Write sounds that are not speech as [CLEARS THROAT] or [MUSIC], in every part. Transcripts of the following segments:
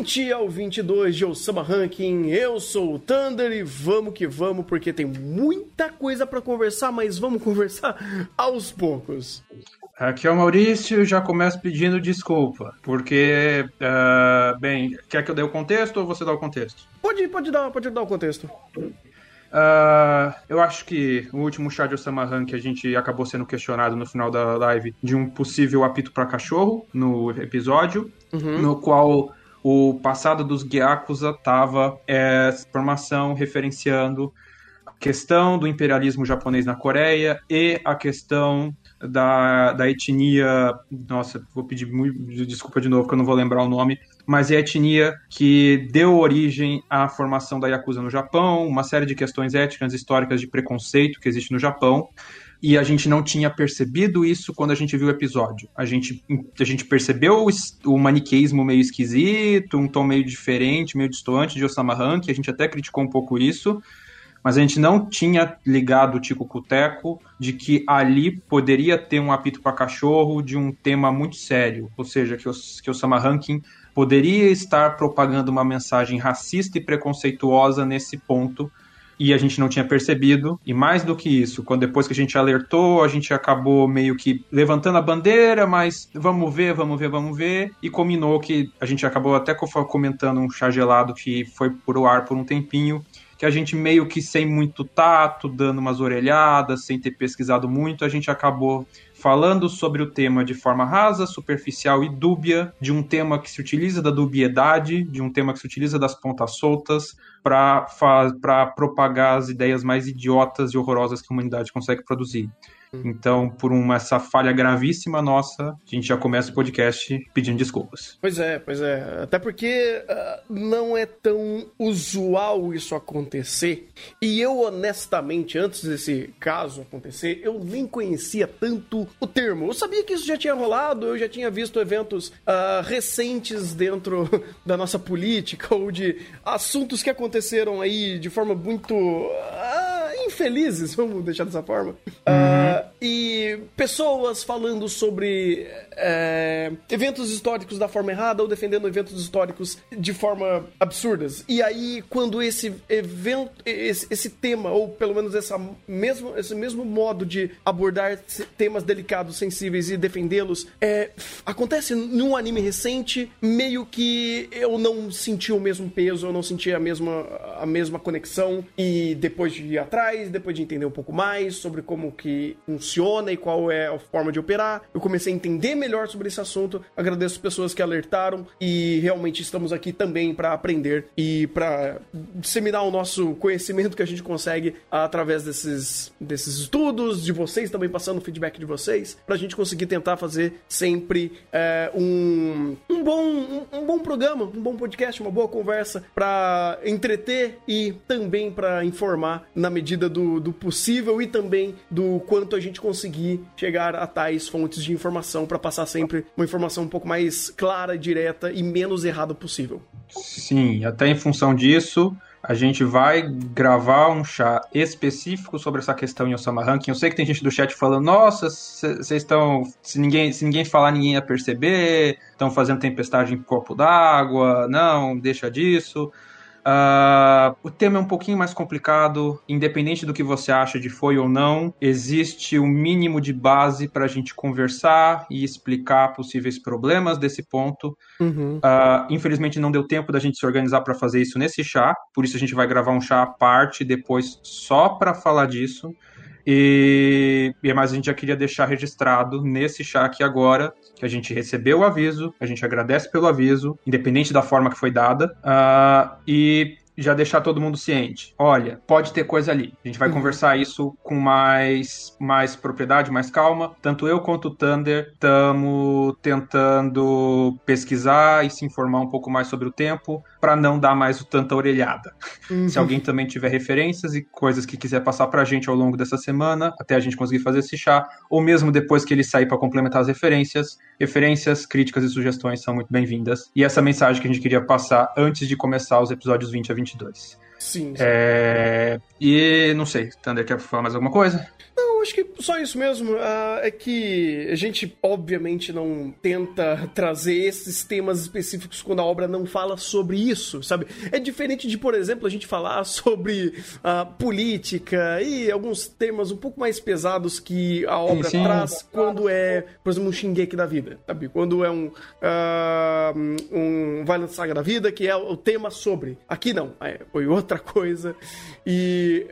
episódios 20 ao 22 de Osama Ranking. Eu sou o Thunder e vamos que vamos, porque tem muita coisa para conversar, mas vamos [LAUGHS] conversar aos poucos. Aqui é o Maurício, já começo pedindo desculpa, porque, uh, bem, quer que eu dê o contexto ou você dá o contexto? Pode, pode, dar, pode dar o contexto. Uh, eu acho que o último chá de Osama Rank a gente acabou sendo questionado no final da live de um possível apito para cachorro no episódio, uhum. no qual o passado dos Gyakuza estava é, formação referenciando a questão do imperialismo japonês na Coreia e a questão da, da etnia. Nossa, vou pedir muito, desculpa de novo que eu não vou lembrar o nome, mas é a etnia que deu origem à formação da Yakuza no Japão, uma série de questões éticas, históricas de preconceito que existe no Japão. E a gente não tinha percebido isso quando a gente viu o episódio. A gente, a gente percebeu o, o maniqueísmo meio esquisito, um tom meio diferente, meio distoante de Osama Rank, a gente até criticou um pouco isso, mas a gente não tinha ligado o Tico Cuteco de que ali poderia ter um apito para cachorro de um tema muito sério, ou seja, que o, que o Sama Rankin poderia estar propagando uma mensagem racista e preconceituosa nesse ponto e a gente não tinha percebido. E mais do que isso, quando depois que a gente alertou, a gente acabou meio que levantando a bandeira, mas vamos ver, vamos ver, vamos ver. E combinou que a gente acabou até comentando um chá gelado que foi por o ar por um tempinho que a gente meio que sem muito tato, dando umas orelhadas, sem ter pesquisado muito, a gente acabou falando sobre o tema de forma rasa, superficial e dúbia, de um tema que se utiliza da dubiedade, de um tema que se utiliza das pontas soltas para propagar as ideias mais idiotas e horrorosas que a humanidade consegue produzir. Uhum. Então, por uma, essa falha gravíssima nossa, a gente já começa o podcast pedindo desculpas. Pois é, pois é. Até porque uh, não é tão usual isso acontecer. E eu, honestamente, antes desse caso acontecer, eu nem conhecia tanto o termo. Eu sabia que isso já tinha rolado, eu já tinha visto eventos uh, recentes dentro [LAUGHS] da nossa política ou de assuntos que aconteceram aí de forma muito. Uh, infelizes, vamos deixar dessa forma. Uhum. Uh, e pessoas falando sobre é, eventos históricos da forma errada ou defendendo eventos históricos de forma absurdas. E aí, quando esse evento, esse, esse tema, ou pelo menos essa mesmo, esse mesmo modo de abordar temas delicados, sensíveis e defendê-los, é, acontece num anime recente, meio que eu não senti o mesmo peso, eu não senti a mesma, a mesma conexão. E depois de ir atrás, depois de entender um pouco mais sobre como que funciona e qual é a forma de operar, eu comecei a entender melhor melhor sobre esse assunto. Agradeço as pessoas que alertaram e realmente estamos aqui também para aprender e para disseminar o nosso conhecimento que a gente consegue através desses, desses estudos, de vocês também passando o feedback de vocês, para a gente conseguir tentar fazer sempre é, um, um, bom, um, um bom programa, um bom podcast, uma boa conversa para entreter e também para informar na medida do, do possível e também do quanto a gente conseguir chegar a tais fontes de informação para passar passar sempre uma informação um pouco mais clara, direta e menos errada possível. Sim, até em função disso, a gente vai gravar um chá específico sobre essa questão em Osama Ranking. Eu sei que tem gente do chat falando, nossa, vocês estão. Se ninguém, se ninguém falar, ninguém ia perceber, estão fazendo tempestade em copo d'água, não, deixa disso. Uh, o tema é um pouquinho mais complicado, independente do que você acha de foi ou não, existe o um mínimo de base para a gente conversar e explicar possíveis problemas desse ponto. Uhum. Uh, infelizmente não deu tempo da gente se organizar para fazer isso nesse chá, por isso a gente vai gravar um chá à parte depois só para falar disso. E, e mais a gente já queria deixar registrado nesse chá aqui agora que a gente recebeu o aviso, a gente agradece pelo aviso, independente da forma que foi dada, uh, e já deixar todo mundo ciente. Olha, pode ter coisa ali. A gente vai uhum. conversar isso com mais, mais propriedade, mais calma. Tanto eu quanto o Thunder estamos tentando pesquisar e se informar um pouco mais sobre o tempo para não dar mais o tanta orelhada. Uhum. Se alguém também tiver referências e coisas que quiser passar para a gente ao longo dessa semana, até a gente conseguir fazer esse chá, ou mesmo depois que ele sair para complementar as referências, referências, críticas e sugestões são muito bem-vindas. E essa mensagem que a gente queria passar antes de começar os episódios 20 a 22. Sim. sim. É... E não sei, Thunder quer falar mais alguma coisa? Eu acho que só isso mesmo. Uh, é que a gente, obviamente, não tenta [LAUGHS] trazer esses temas específicos quando a obra não fala sobre isso, sabe? É diferente de, por exemplo, a gente falar [LAUGHS] sobre uh, política e alguns temas um pouco mais pesados que a obra sim, sim. traz quando é, por exemplo, um Shingeki da vida, sabe? Quando é um, uh, um Violent Saga da vida, que é o tema sobre. Aqui não, é, foi outra [LAUGHS] coisa. E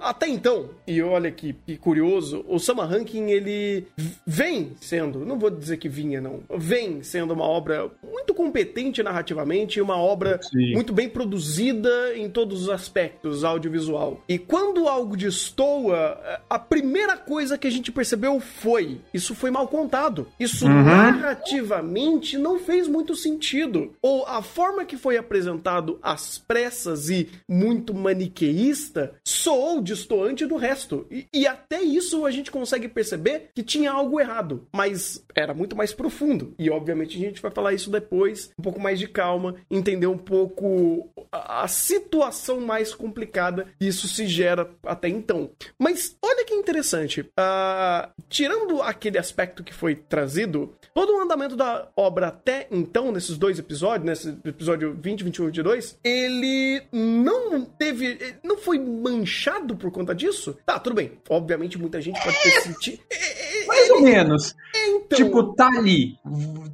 até então, e olha que, curioso, o Sama Ranking ele vem sendo, não vou dizer que vinha não, vem sendo uma obra muito competente narrativamente, uma obra Sim. muito bem produzida em todos os aspectos audiovisual. E quando algo destoa, a primeira coisa que a gente percebeu foi, isso foi mal contado. Isso uhum. narrativamente não fez muito sentido. Ou a forma que foi apresentado às pressas e muito maniqueísta soou destoante do resto. E, e até isso a gente consegue perceber que tinha algo errado, mas era muito mais profundo. E obviamente a gente vai falar isso depois, um pouco mais de calma, entender um pouco a, situação mais complicada que isso se gera até então. Mas olha que interessante, uh, tirando aquele aspecto que foi trazido, todo o andamento da obra até então, nesses dois episódios, nesse episódio 20 e 21 de 2, ele não teve. não foi manchado por conta disso? Tá, tudo bem. Obviamente, muita gente pode ter sentido. É, é, Mais ou menos. Então... Tipo, tá ali.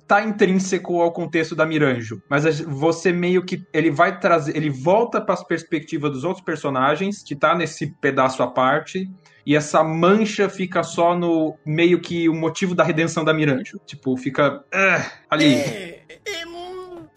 Tá intrínseco ao contexto da Miranjo. Mas você meio que. Ele vai trazer. Ele volta para as perspectivas dos outros personagens, que tá nesse pedaço à parte e essa mancha fica só no meio que o motivo da redenção da Miranjo. Tipo, fica uh, ali. É, é,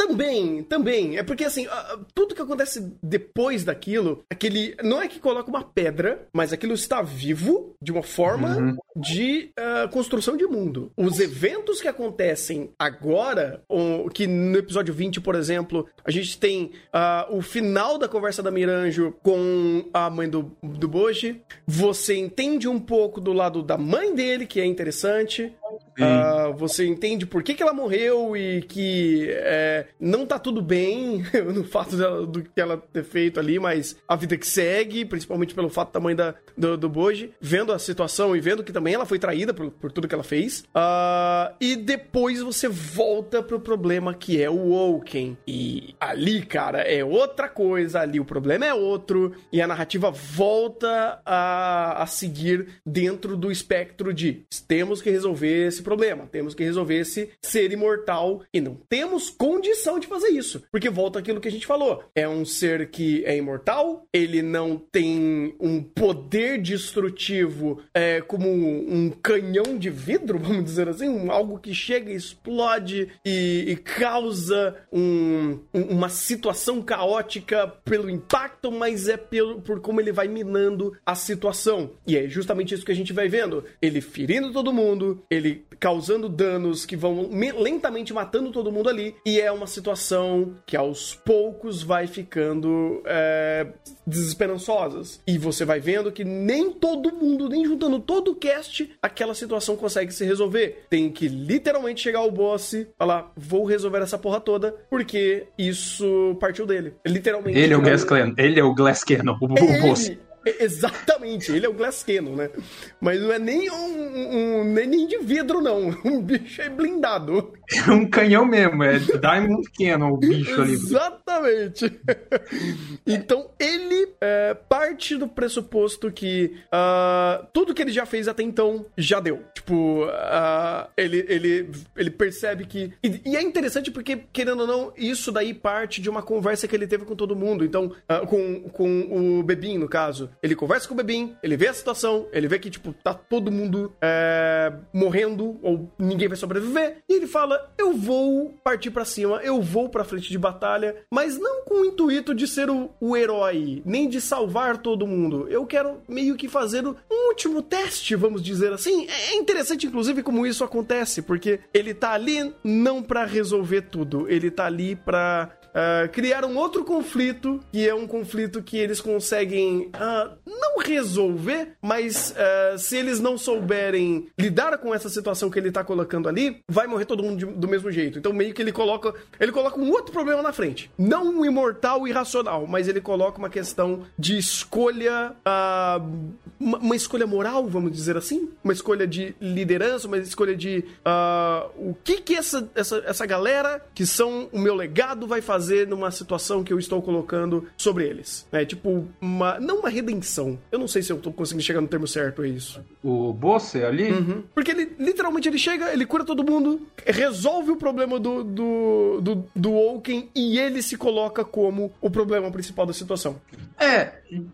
também, também. É porque assim, tudo que acontece depois daquilo, aquele. Não é que coloca uma pedra, mas aquilo está vivo de uma forma uhum. de uh, construção de mundo. Os eventos que acontecem agora, um, que no episódio 20, por exemplo, a gente tem uh, o final da conversa da Miranjo com a mãe do, do Boji. Você entende um pouco do lado da mãe dele, que é interessante. Uh, você entende por que, que ela morreu e que é, não tá tudo bem [LAUGHS] no fato dela, do que ela ter feito ali, mas a vida que segue, principalmente pelo fato da mãe da, do, do Boji, vendo a situação e vendo que também ela foi traída por, por tudo que ela fez. Uh, e depois você volta pro problema que é o Woken. E ali, cara, é outra coisa, ali o problema é outro, e a narrativa volta a, a seguir dentro do espectro de temos que resolver esse problema, temos que resolver esse ser imortal e não temos condição de fazer isso, porque volta aquilo que a gente falou, é um ser que é imortal, ele não tem um poder destrutivo é, como um canhão de vidro, [LAUGHS] vamos dizer assim, um, algo que chega, explode e, e causa um, uma situação caótica pelo impacto, mas é pelo, por como ele vai minando a situação. E é justamente isso que a gente vai vendo. Ele ferindo todo mundo, ele causando danos que vão lentamente matando todo mundo ali. E é uma situação que aos poucos vai ficando é, desesperançosas. E você vai vendo que nem todo mundo, nem juntando todo o cast, aquela situação consegue se resolver. Tem que literalmente chegar ao boss e falar: vou resolver essa porra toda, porque isso partiu dele. Literalmente. Ele é o Glass. Ele é o Glass Cannon, o, o boss. Exatamente, ele é o Glass Cannon, né? Mas não é nem um, um, nem de vidro, não. [LAUGHS] Um bicho é blindado. É um canhão mesmo, é Diamond Cannon o bicho ali. Exatamente. então ele é, parte do pressuposto que uh, tudo que ele já fez até então já deu. Tipo, uh, ele, ele, ele percebe que. E, e, é interessante porque, querendo ou não, isso daí parte de uma conversa que ele teve com todo mundo. Então, uh, com, com o Bebin, no caso. Ele conversa com o Bebin, ele vê a situação, ele vê que, tipo, tá todo mundo é, morrendo ou ninguém vai sobreviver. E ele fala: Eu vou partir para cima, eu vou pra frente de batalha, mas não com o intuito de ser o, o herói, nem de salvar todo mundo. Eu quero meio que fazer um último teste, vamos dizer assim. É, é interessante, inclusive, como isso acontece, porque ele tá ali não para resolver tudo, ele tá ali pra uh, criaram outro conflito, que é um conflito que eles conseguem uh, não resolver, mas uh, se eles não souberem lidar com essa situação que ele tá colocando ali, vai morrer todo mundo de, do mesmo jeito. Então meio que ele coloca, ele coloca um outro problema na frente. Não um imortal irracional, mas ele coloca uma questão de escolha, uma, uma, escolha moral, vamos dizer assim, uma escolha de liderança, uma escolha de o que que essa, essa, essa galera que são o meu legado vai fazer numa situação que eu estou colocando sobre eles. É tipo, uma, não uma redenção. Eu não sei se eu tô conseguindo chegar no termo certo, é isso. O Bosse ali? Uhum. Porque ele, literalmente, ele chega, ele cura todo mundo, resolve o problema do, do, do, do Oaken e ele se coloca como o problema principal da situação. É,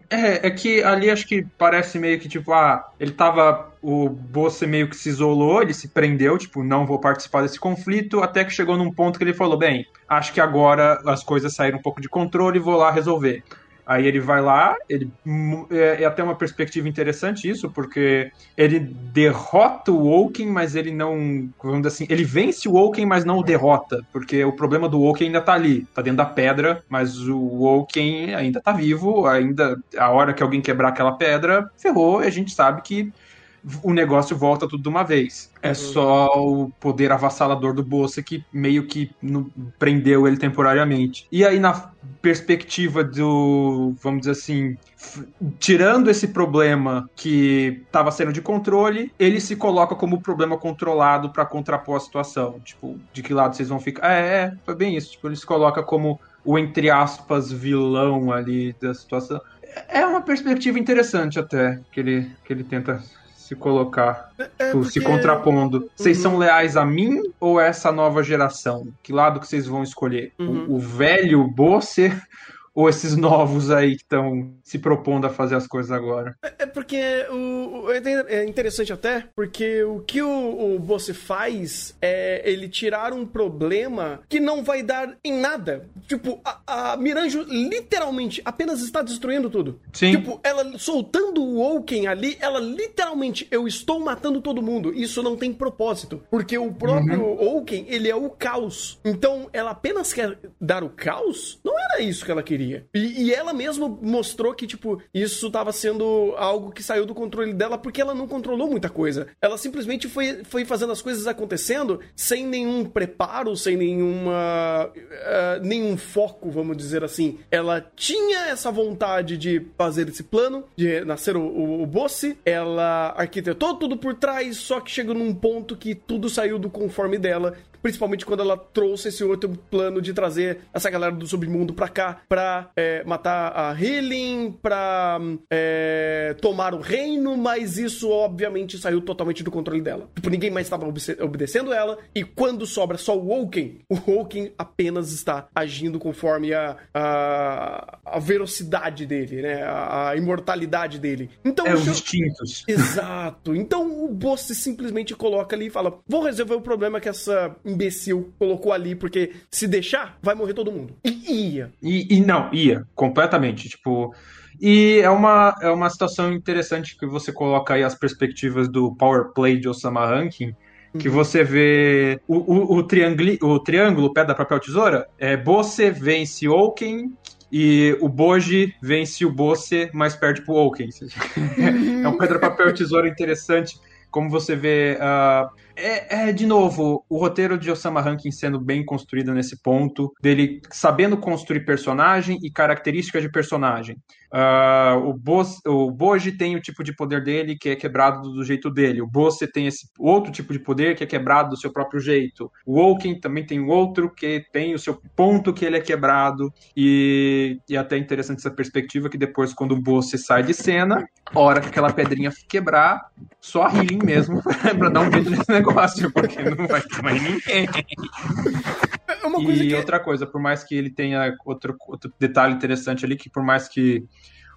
é, é que ali acho que parece meio que tipo, ah, ele tava. O Bosse meio que se isolou, ele se prendeu, tipo, não vou participar desse conflito, até que chegou num ponto que ele falou: bem, acho que agora as coisas saíram um pouco de controle, vou lá resolver. Aí ele vai lá, ele é, é, até uma perspectiva interessante isso, porque ele derrota o Woken, mas ele não, vamos dizer assim, ele vence o Woken, mas não o derrota, porque o problema do Woken ainda tá ali, tá dentro da pedra, mas o Woken ainda tá vivo, ainda a hora que alguém quebrar aquela pedra, ferrou, e a gente sabe que o negócio volta tudo de uma vez. É uhum. só o poder avassalador do Bolsa que meio que no, prendeu ele temporariamente. E aí, na perspectiva do, vamos dizer assim, tirando esse problema que estava sendo de controle, ele se coloca como problema controlado para contrapor a situação. Tipo, de que lado vocês vão ficar? É, é, foi bem isso. Tipo, ele se coloca como o, entre aspas, vilão ali da situação. É uma perspectiva interessante até que ele, que ele tenta se colocar, é, é porque... se contrapondo. Vocês uhum. são leais a mim ou a essa nova geração? Que lado que vocês vão escolher? Uhum. O, o velho Bosser ou esses novos aí que estão se propondo a fazer as coisas agora? É, é porque o, o, é interessante até, porque o que o, o Bosse faz é ele tirar um problema que não vai dar em nada. Tipo, a, a Miranjo literalmente apenas está destruindo tudo. Sim. Tipo, ela soltando o Oaken ali, ela literalmente, eu estou matando todo mundo. Isso não tem propósito. Porque o próprio uhum. Oaken, ele é o caos. Então, ela apenas quer dar o caos? Não era isso que ela queria queria. E, e, ela mesma mostrou que, tipo, isso tava sendo algo que saiu do controle dela porque ela não controlou muita coisa. Ela simplesmente foi, foi fazendo as coisas acontecendo sem nenhum preparo, sem nenhuma. Uh, nenhum foco, vamos dizer assim. Ela tinha essa vontade de fazer esse plano, de nascer o, o, o Bosse. Ela arquitetou tudo por trás, só que chegou num ponto que tudo saiu do conforme dela principalmente quando ela trouxe esse outro plano de trazer essa galera do submundo pra cá, pra é, matar a Healing, pra é, tomar o reino, mas isso obviamente saiu totalmente do controle dela. Tipo, ninguém mais estava obedecendo ela, e quando sobra só o Woken, o Woken apenas está agindo conforme a, a, a velocidade dele, né? A, a, imortalidade dele. Então, é, os instintos. Exato. Então o boss simplesmente coloca ali e fala: vou resolver o problema que essa imbecil colocou ali, porque se deixar, vai morrer todo mundo. E ia. E, e não, ia, completamente. Tipo. E é uma, é uma situação interessante que você coloca aí as perspectivas do Power Play de Osama Rankin, que uhum. você vê o, o, o, triângulo, o triângulo pedra, papel, tesoura, é Bosse vence Oaken e o Boji vence o Bosse, mas perde pro Oaken. [LAUGHS] é um pedra, papel, tesoura interessante, como você vê... Uh, é, é, de novo, o roteiro de Osama Rankin sendo bem construído nesse ponto, dele sabendo construir personagem e características de personagem. Uh, o, Bose, o Boji tem o tipo de poder dele que é quebrado do jeito dele. O Bose tem esse outro tipo de poder que é quebrado do seu próprio jeito. O Woken também tem outro que tem o seu ponto que ele é quebrado. E, e até interessante essa perspectiva que depois, quando o Bose sai de cena, hora que aquela pedrinha quebrar, só a Healing mesmo [LAUGHS] pra dar um jeito nesse negócio, porque não vai ter mais ninguém. É e que... outra coisa, por mais que ele tenha outro, outro detalhe interessante ali, que por mais que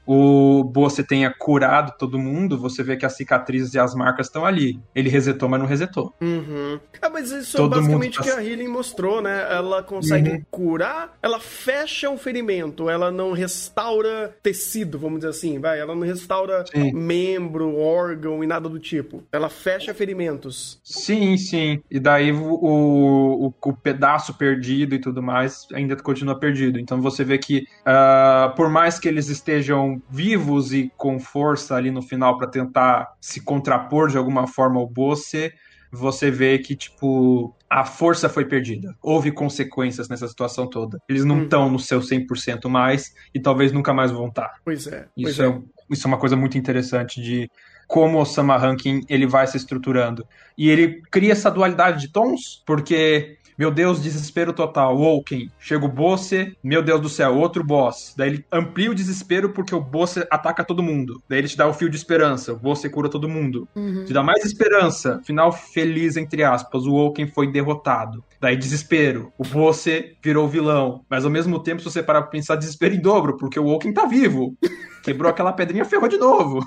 o você tenha curado todo mundo, você vê que as cicatrizes e as marcas estão ali. Ele resetou, mas não resetou. Uhum. Ah, mas isso todo é basicamente o tá... que a Healing mostrou, né? Ela consegue uhum. curar, ela fecha um ferimento, ela não restaura tecido, vamos dizer assim, vai. Ela não restaura sim. membro, órgão e nada do tipo. Ela fecha ferimentos. Sim, sim. E daí o, o, o pedaço perdido e tudo mais ainda continua perdido. Então você vê que, uh, por mais que eles estejam vivos e com força ali no final para tentar se contrapor de alguma forma ao Bosse, você vê que, tipo, a força foi perdida. Houve consequências nessa situação toda. Eles não estão hum. no seu 100% mais e talvez nunca mais vão estar. Pois é. Isso, é. é. isso é uma coisa muito interessante de como o Sama Ranking ele vai se estruturando. E ele cria essa dualidade de tons, porque meu Deus, desespero total. Woken. Chega o Bosse. Meu Deus do céu, outro boss. Daí ele amplia o desespero porque o Bosse ataca todo mundo. Daí ele te dá o fio de esperança. O Bosse cura todo mundo. Uhum. Te dá mais esperança. Final feliz, entre aspas. O Woken foi derrotado. Daí desespero. O Bosse virou vilão. Mas ao mesmo tempo, se você parar pra pensar, desespero em dobro, porque o Woken tá vivo. Quebrou aquela pedrinha, ferrou de novo.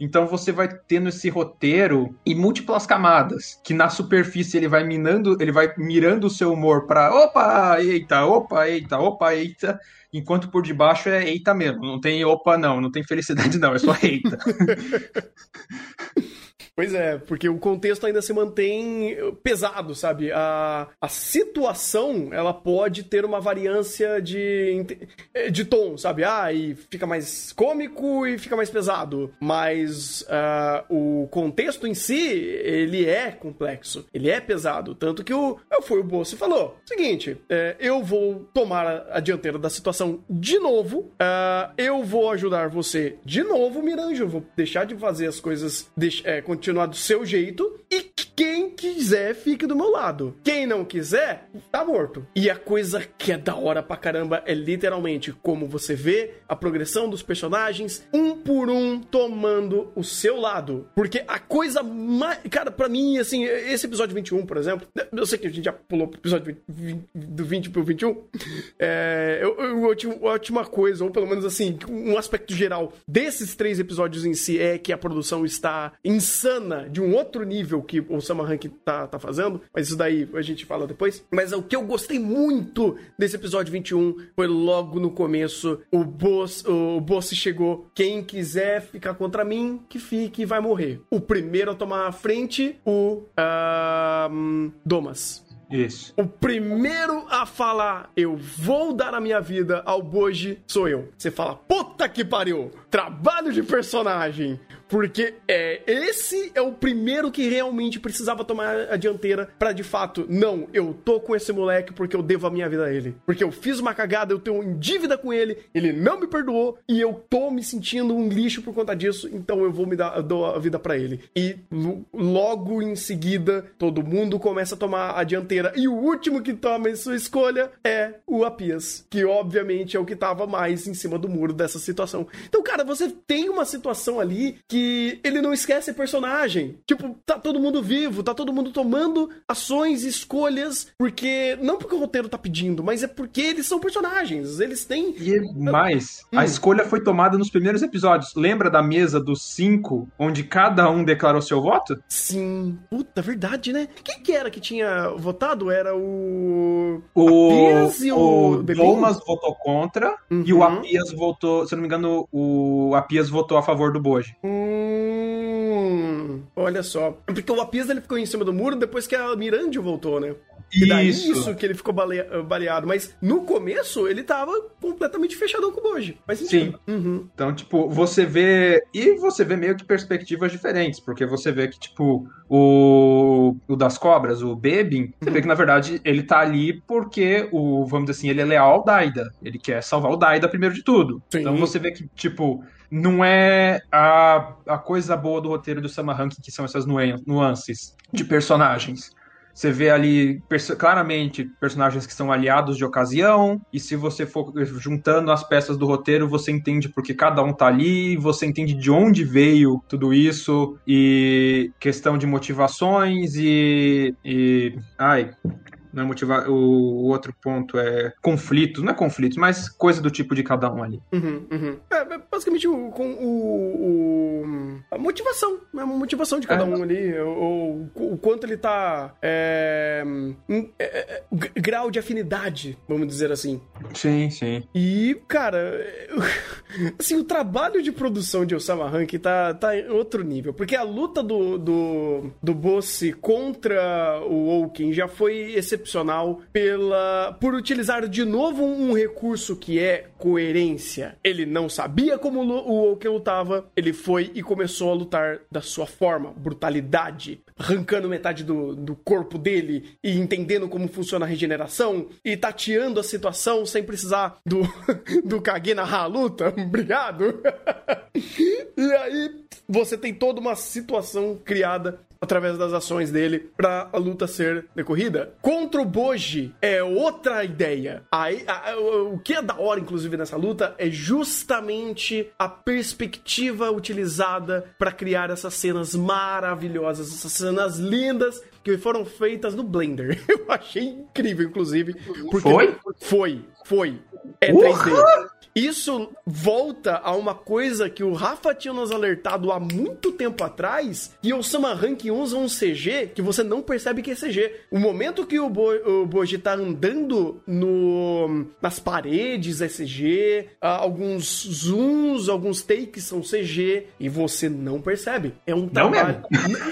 Então você vai tendo esse roteiro em múltiplas camadas, que na superfície ele vai minando, ele vai mirando o seu humor para opa, eita, opa, eita, opa, eita, enquanto por debaixo é eita mesmo, não tem opa não, não tem felicidade não, é só eita. [LAUGHS] Pois é, porque o contexto ainda se mantém pesado, sabe? A, a situação, ela pode ter uma variância de, de tom, sabe? Ah, e fica mais cômico e fica mais pesado. Mas uh, o contexto em si, ele é complexo, ele é pesado. Tanto que o, foi o Bolso falou, seguinte, é, eu vou tomar a dianteira da situação de novo, uh, eu vou ajudar você de novo, Miranjo, vou deixar de fazer as coisas, deixa, é, continuar do seu jeito e quem quiser fique do meu lado. Quem não quiser, tá morto. E a coisa que é da hora pra caramba é literalmente como você vê a progressão dos personagens, um por um tomando o seu lado. Porque a coisa mais. Cara, pra mim, assim, esse episódio 21, por exemplo, eu sei que a gente já pulou pro episódio 20, do 20 pro 21. É, eu, eu, a última coisa, ou pelo menos assim, um aspecto geral desses três episódios em si é que a produção está insana de um outro nível que o Sama Rank tá, tá fazendo, mas isso daí a gente fala depois. Mas o que eu gostei muito desse episódio 21 foi logo no começo, o boss, o boss chegou, quem quiser ficar contra mim, que fique e vai morrer. O primeiro a tomar a frente, o uh, Domas. Isso. O primeiro a falar, eu vou dar a minha vida ao Boji, sou eu. Você fala, puta que pariu! Trabalho de personagem! Porque é, esse é o primeiro que realmente precisava tomar a dianteira para de fato, não, eu tô com esse moleque porque eu devo a minha vida a ele. Porque eu fiz uma cagada, eu tenho em dívida com ele, ele não me perdoou e eu tô me sentindo um lixo por conta disso, então eu vou me dar dou a vida para ele. E logo em seguida, todo mundo começa a tomar a dianteira e o último que toma sua escolha é o Apias, que obviamente é o que tava mais em cima do muro dessa situação. Então, cara, você tem uma situação ali que que ele não esquece personagem. Tipo, tá todo mundo vivo, tá todo mundo tomando ações, escolhas, porque. Não porque o roteiro tá pedindo, mas é porque eles são personagens. Eles têm. E mais, hum. a escolha foi tomada nos primeiros episódios. Lembra da mesa dos cinco, onde cada um declarou seu voto? Sim. Puta, verdade, né? Quem que era que tinha votado? Era o. O. Apias e o. o Thomas votou contra uhum. e o Apias votou. Se eu não me engano, o Apias votou a favor do Boji. Hum. Hum, olha só. Porque o Apis ele ficou em cima do muro depois que a Mirandio voltou, né? E daí isso. isso que ele ficou baleado. Mas no começo ele tava completamente fechadão com o Boji. Mas Sim. Uhum. Então, tipo, você vê. E você vê meio que perspectivas diferentes. Porque você vê que, tipo, o, o das cobras, o Bebin, você vê que na verdade ele tá ali porque o, vamos dizer assim, ele é leal ao Daida. Ele quer salvar o Daida primeiro de tudo. Sim. Então você vê que, tipo não é a, a coisa boa do roteiro do Sama Ranking, que são essas nuances de personagens. Você vê ali perso claramente personagens que são aliados de ocasião, e se você for juntando as peças do roteiro, você entende porque cada um tá ali, você entende de onde veio tudo isso, e questão de motivações e. e ai. Né? Motiva o, o outro ponto é conflitos, não é conflitos, mas coisa do tipo de cada um ali. Uhum, uhum. É, basicamente o, com o, o, a motivação, né? a motivação de cada é. um ali, o, o, quanto ele tá é, é, é grau de afinidade, vamos dizer assim. Sim, sim. E, cara, [LAUGHS] assim, o trabalho de produção de Osama Rank tá, tá em outro nível, porque a luta do, do, do Boss contra o Oaken já foi excepcional pela por utilizar de novo um recurso que é coerência. Ele não sabia como o Oaken lutava, ele foi e começou a lutar da sua forma, brutalidade, arrancando metade do, do corpo dele e entendendo como funciona a regeneração e tateando a situação sem precisar do, [LAUGHS] do Kage narrar a luta. [LAUGHS] Obrigado! [LAUGHS] e aí você tem toda uma situação criada através das ações dele para a luta ser decorrida. Contra o Boji é outra ideia. Aí, a, a, o que é da hora, inclusive, nessa luta é justamente a perspectiva utilizada para criar essas cenas maravilhosas, essas cenas lindas que foram feitas no Blender. [LAUGHS] Eu achei incrível, inclusive. Foi? Foi, foi. É 3D. Isso volta a uma coisa que o Rafa tinha nos alertado há muito tempo atrás, e o Sama Rank usa um CG que você não percebe que é CG. O momento que o, Bo o Boji tá andando no, nas paredes é CG, alguns zooms, alguns takes são CG, e você não percebe. É um trabalho.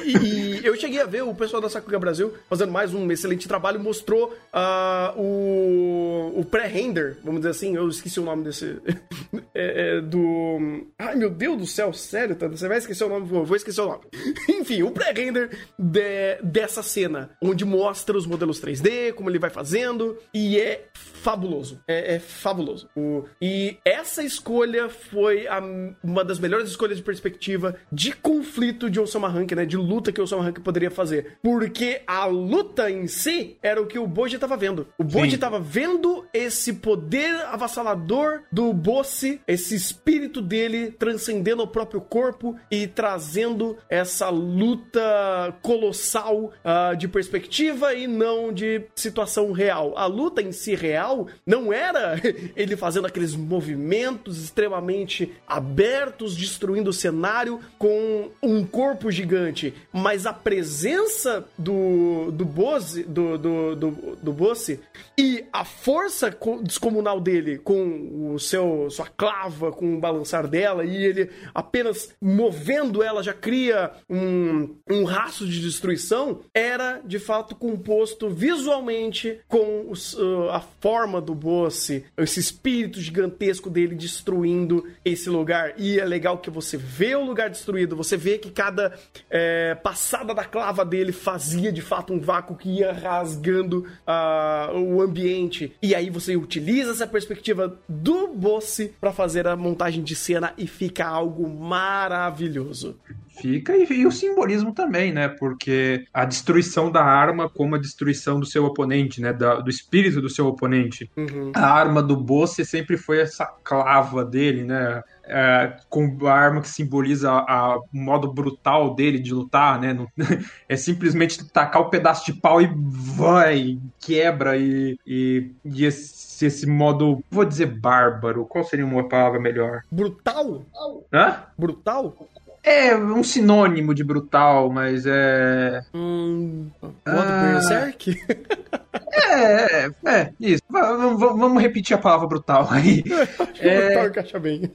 E, e, eu cheguei a ver o pessoal da Sakuga Brasil fazendo mais um excelente trabalho, mostrou uh, o, o pré-render, vamos dizer assim, eu esqueci o nome desse [LAUGHS] é, é, do. Ai meu Deus do céu, sério, tá? Você vai esquecer o nome? Vou esquecer o nome. [LAUGHS] Enfim, o pré-render de, dessa cena, onde mostra os modelos 3D, como ele vai fazendo, e é fabuloso. É, é fabuloso. O, e essa escolha foi a, uma das melhores escolhas de perspectiva de conflito de Osama Rank, né? De luta que o Osama Rank poderia fazer. Porque a luta em si era o que o Boji estava vendo. O Boji estava vendo esse poder avassalador do Bossi, esse espírito dele transcendendo o próprio corpo e trazendo essa luta colossal uh, de perspectiva e não de situação real. A luta em si real não era [LAUGHS] ele fazendo aqueles movimentos extremamente abertos, destruindo o cenário com um corpo gigante, mas a presença do, do Bossi, do, do, do, do Bossi e a força descomunal dele com o seu sua clava, com o balançar dela, e ele apenas movendo ela já cria um, um rastro de destruição, era de fato composto visualmente com os, uh, a forma do Bosse, esse espírito gigantesco dele destruindo esse lugar. E é legal que você vê o lugar destruído, você vê que cada é, passada da clava dele fazia de fato um vácuo que ia rasgando uh, o ambiente. E aí você utiliza essa perspectiva do Bosse para fazer a montagem de cena e fica algo maravilhoso. Fica, e, e, o simbolismo também, né? Porque a destruição da arma como a destruição do seu oponente, né? Da, do espírito do seu oponente. Uhum. A arma do Bosse sempre foi essa clava dele, né? É, com a arma que simboliza o modo brutal dele de lutar, né? [LAUGHS] é simplesmente tacar o um pedaço de pau e vai, quebra e, e, e esse, esse, modo, vou dizer bárbaro, qual seria uma palavra melhor? Brutal? Hã? Brutal? É um sinônimo de brutal, mas é. Hum. Modo ah... Berserk? É, é, é, isso. Vamos, vamos repetir a palavra brutal aí. [LAUGHS] é, brutal encaixa bem.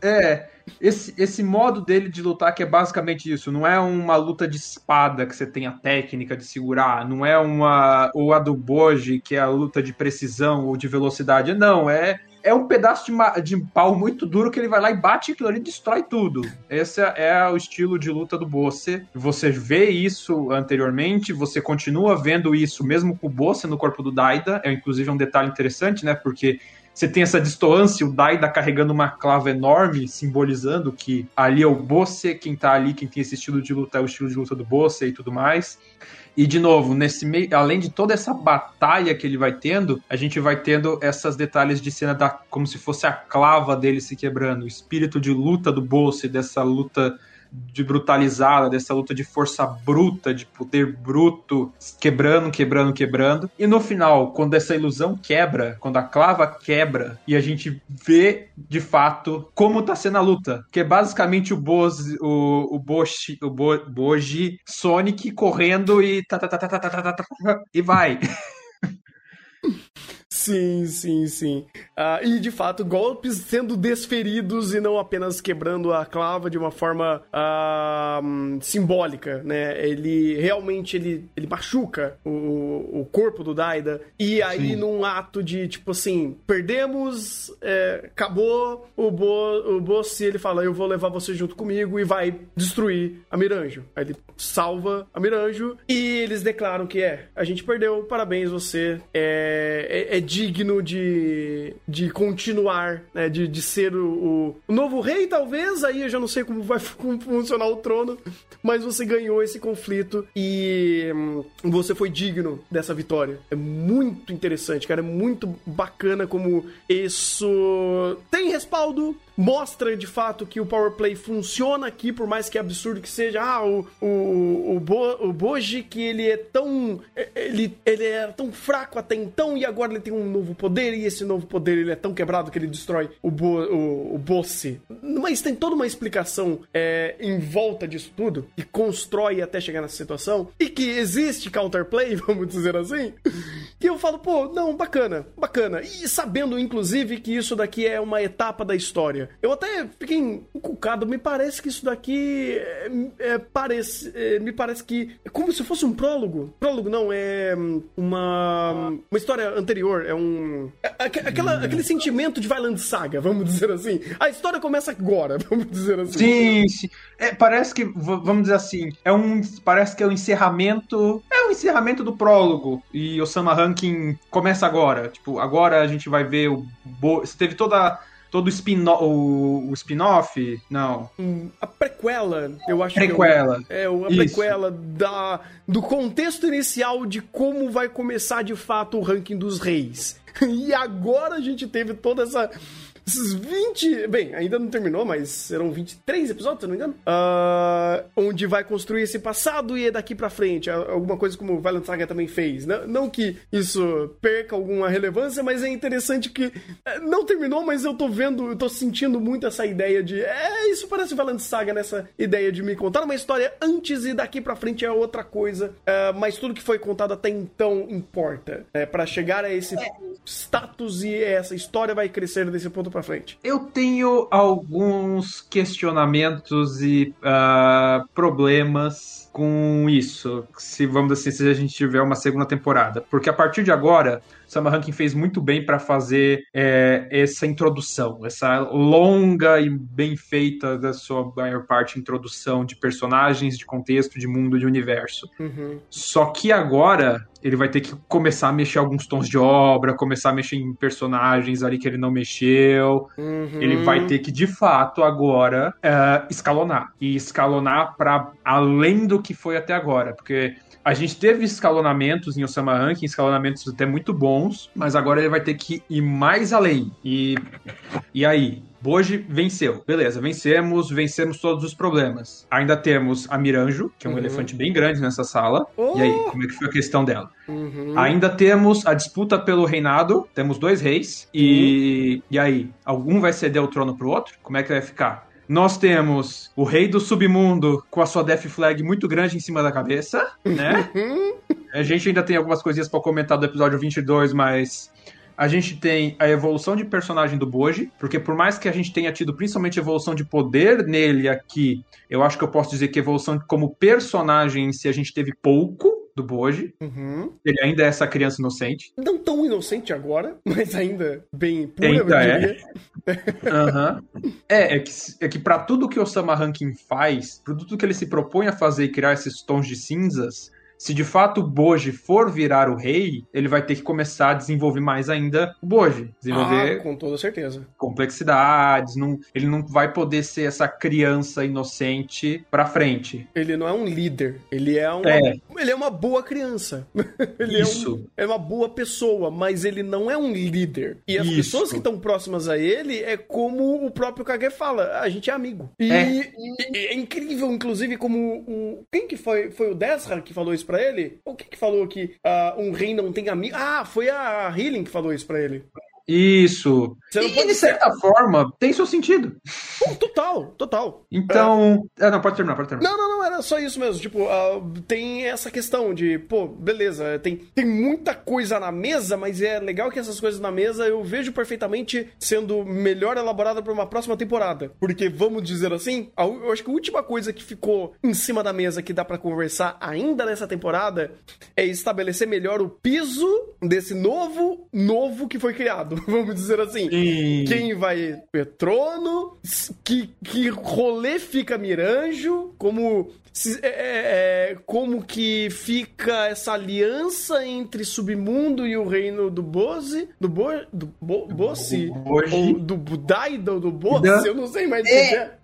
É, esse, esse modo dele de lutar que é basicamente isso. Não é uma luta de espada que você tem a técnica de segurar. Não é uma. Ou a do Boji, que é a luta de precisão ou de velocidade. Não, é é um pedaço de, de pau muito duro que ele vai lá e bate aquilo ali e destrói tudo. Esse é o estilo de luta do Bosse. Você vê isso anteriormente, você continua vendo isso mesmo com o Bosse no corpo do Daida. É inclusive um detalhe interessante, né? Porque você tem essa distância, o Daida carregando uma clava enorme, simbolizando que ali é o Bosse, quem tá ali, quem tem esse estilo de luta é o estilo de luta do Bosse e tudo mais. E de novo, nesse meio, além de toda essa batalha que ele vai tendo, a gente vai tendo esses detalhes de cena da como se fosse a clava dele se quebrando, o espírito de luta do Bosse, dessa luta de brutalizada, dessa luta de força bruta, de poder bruto, quebrando, quebrando, quebrando. E no final, quando essa ilusão quebra, quando a clava quebra e a gente vê de fato como tá sendo a luta, que é basicamente o Boz, o, o Boshi, o Bo, Boji Sonic correndo e tá, tá, tá, tá, tá, tá, tá, tá, e vai. Sim, sim, sim. Uh, e de fato, golpes sendo desferidos e não apenas quebrando a clava de uma forma uh, simbólica, né? Ele realmente ele, ele machuca o, o corpo do Daida. E aí, sim. num ato de tipo assim, perdemos, é, acabou, o, Bo, o Bossi ele fala: Eu vou levar você junto comigo e vai destruir a Miranjo. Aí ele salva a Miranjo e eles declaram que é, a gente perdeu, parabéns, você é, é, é digno de, de continuar, né? De, de ser o, o, novo rei, talvez. Aí eu já não sei como vai [LAUGHS] como funcionar o trono, mas você ganhou esse conflito e hum, você foi digno dessa vitória. É muito interessante, cara. É muito bacana como isso tem respaldo mostra de fato que o power play funciona aqui, por mais que absurdo que seja. Ah, o, o, o, Bo, o Boji, que ele é tão. Ele, ele é tão fraco até então, e agora ele tem um novo poder, e esse novo poder ele é tão quebrado que ele destrói o, Bo, o, o Bossi. Mas tem toda uma explicação é, em volta disso tudo, que constrói até chegar nessa situação, e que existe counterplay, [LAUGHS] vamos dizer assim. E eu falo, pô, não, bacana, bacana. E sabendo, inclusive, que isso daqui é uma etapa da história. Eu até fiquei encucado, me parece que isso daqui é, é, parece, é, me parece que é como se fosse um prólogo. Prólogo não, é hum, uma, uma história anterior, é um... É, aquela, hum. Aquele sentimento de Violent Saga, vamos dizer assim. A história começa agora, [LAUGHS] vamos dizer assim. Sim, sim. É, parece que, vamos dizer assim, é um, parece que é o um encerramento, é o um encerramento do prólogo. E o Sama Ranking começa agora. Tipo, agora a gente vai ver o... Bo... Você teve toda todo o spin-off. O, o spin-off? Não. Hum, a prequela, eu acho prequela. que. É, o, é a prequela da, do contexto inicial de como vai começar de fato o ranking dos reis. [LAUGHS] E agora a gente teve toda essa esses 20. Bem, ainda não terminou, mas serão 23 episódios, se não me engano. Uh, onde vai construir esse passado e é daqui pra frente. Alguma coisa como o Violent Saga também fez. Não, não que isso perca alguma relevância, mas é interessante que. É, não terminou, mas eu tô vendo, eu tô sentindo muito essa ideia de. É, isso parece Violent Saga nessa ideia de me contar uma história antes e daqui pra frente é outra coisa. Uh, mas tudo que foi contado até então importa. É, para chegar a esse status e essa história vai crescer desse ponto para frente? Eu tenho alguns questionamentos e uh, problemas com isso, se vamos assim, se a gente tiver uma segunda temporada, porque a partir de agora Sam Rankin fez muito bem para fazer é, essa introdução, essa longa e bem feita da sua maior parte introdução de personagens, de contexto, de mundo, de universo. Uhum. Só que agora ele vai ter que começar a mexer alguns tons de obra, começar a mexer em personagens ali que ele não mexeu. Uhum. Ele vai ter que, de fato, agora uh, escalonar. E escalonar para além do que foi até agora. Porque a gente teve escalonamentos em Osama Ranking, escalonamentos até muito bons, mas agora ele vai ter que ir mais além. E, e aí? Boji venceu. Beleza, vencemos, vencemos todos os problemas. Ainda temos a Miranjo, que é um uhum. elefante bem grande nessa sala. Oh. E aí, como é que foi a questão dela? Uhum. Ainda temos a disputa pelo reinado. Temos dois reis. E, uhum. e aí, algum vai ceder o trono pro outro? Como é que vai ficar? Nós temos o rei do submundo com a sua Death Flag muito grande em cima da cabeça, né? [LAUGHS] a gente ainda tem algumas coisinhas para comentar do episódio 22, mas a gente tem a evolução de personagem do Boji, porque por mais que a gente tenha tido principalmente evolução de poder nele aqui, eu acho que eu posso dizer que evolução como personagem em si a gente teve pouco do Boji. Uhum. Ele ainda é essa criança inocente. Não tão inocente agora, [LAUGHS] mas ainda bem pura, ainda é. uhum. [LAUGHS] É, é que, é que pra tudo que o Osama Rankin faz, pra tudo que ele se propõe a fazer e criar esses tons de cinzas, se de fato o Boji for virar o rei, ele vai ter que começar a desenvolver mais ainda o Boji. Desenvolver ah, com toda certeza. complexidades, não, ele não vai poder ser essa criança inocente pra frente. Ele não é um líder, ele é uma, É. ele é uma boa criança. [LAUGHS] ele Isso. É, um- é uma boa pessoa, mas ele não é um líder. E as Isso. pessoas que estão próximas a ele é como o próprio Kage fala, a gente é amigo. E É. e- e é incrível, inclusive, como o. Quem que foi? Foi o Desra que falou isso pra ele? Ou quem que falou que ah, um rei não tem amigo? Ah, foi a Healing que falou isso pra ele. Isso. E pode de certa forma, tem seu sentido. Pô, total, total. Então. Ah, não, pode terminar, pode terminar. Não, não, não, era só isso mesmo. Tipo, ah, tem essa questão de, pô, beleza, tem, tem muita coisa na mesa, mas é legal que essas coisas na mesa eu vejo perfeitamente sendo melhor elaborada pra uma próxima temporada. Porque, vamos dizer assim, a eu acho que a última coisa que ficou em cima da mesa que dá pra conversar ainda nessa temporada é estabelecer melhor o piso desse novo, novo que foi criado. [LAUGHS] Vamos dizer assim. Sim. Quem vai ter trono? S- Que, que rolê fica Miranjo? Como. se- é, é, é, como que fica essa aliança entre submundo e o reino do Boze? Do Bo, do Bo. Ou do Budai, do? Da- Eu não sei mais É.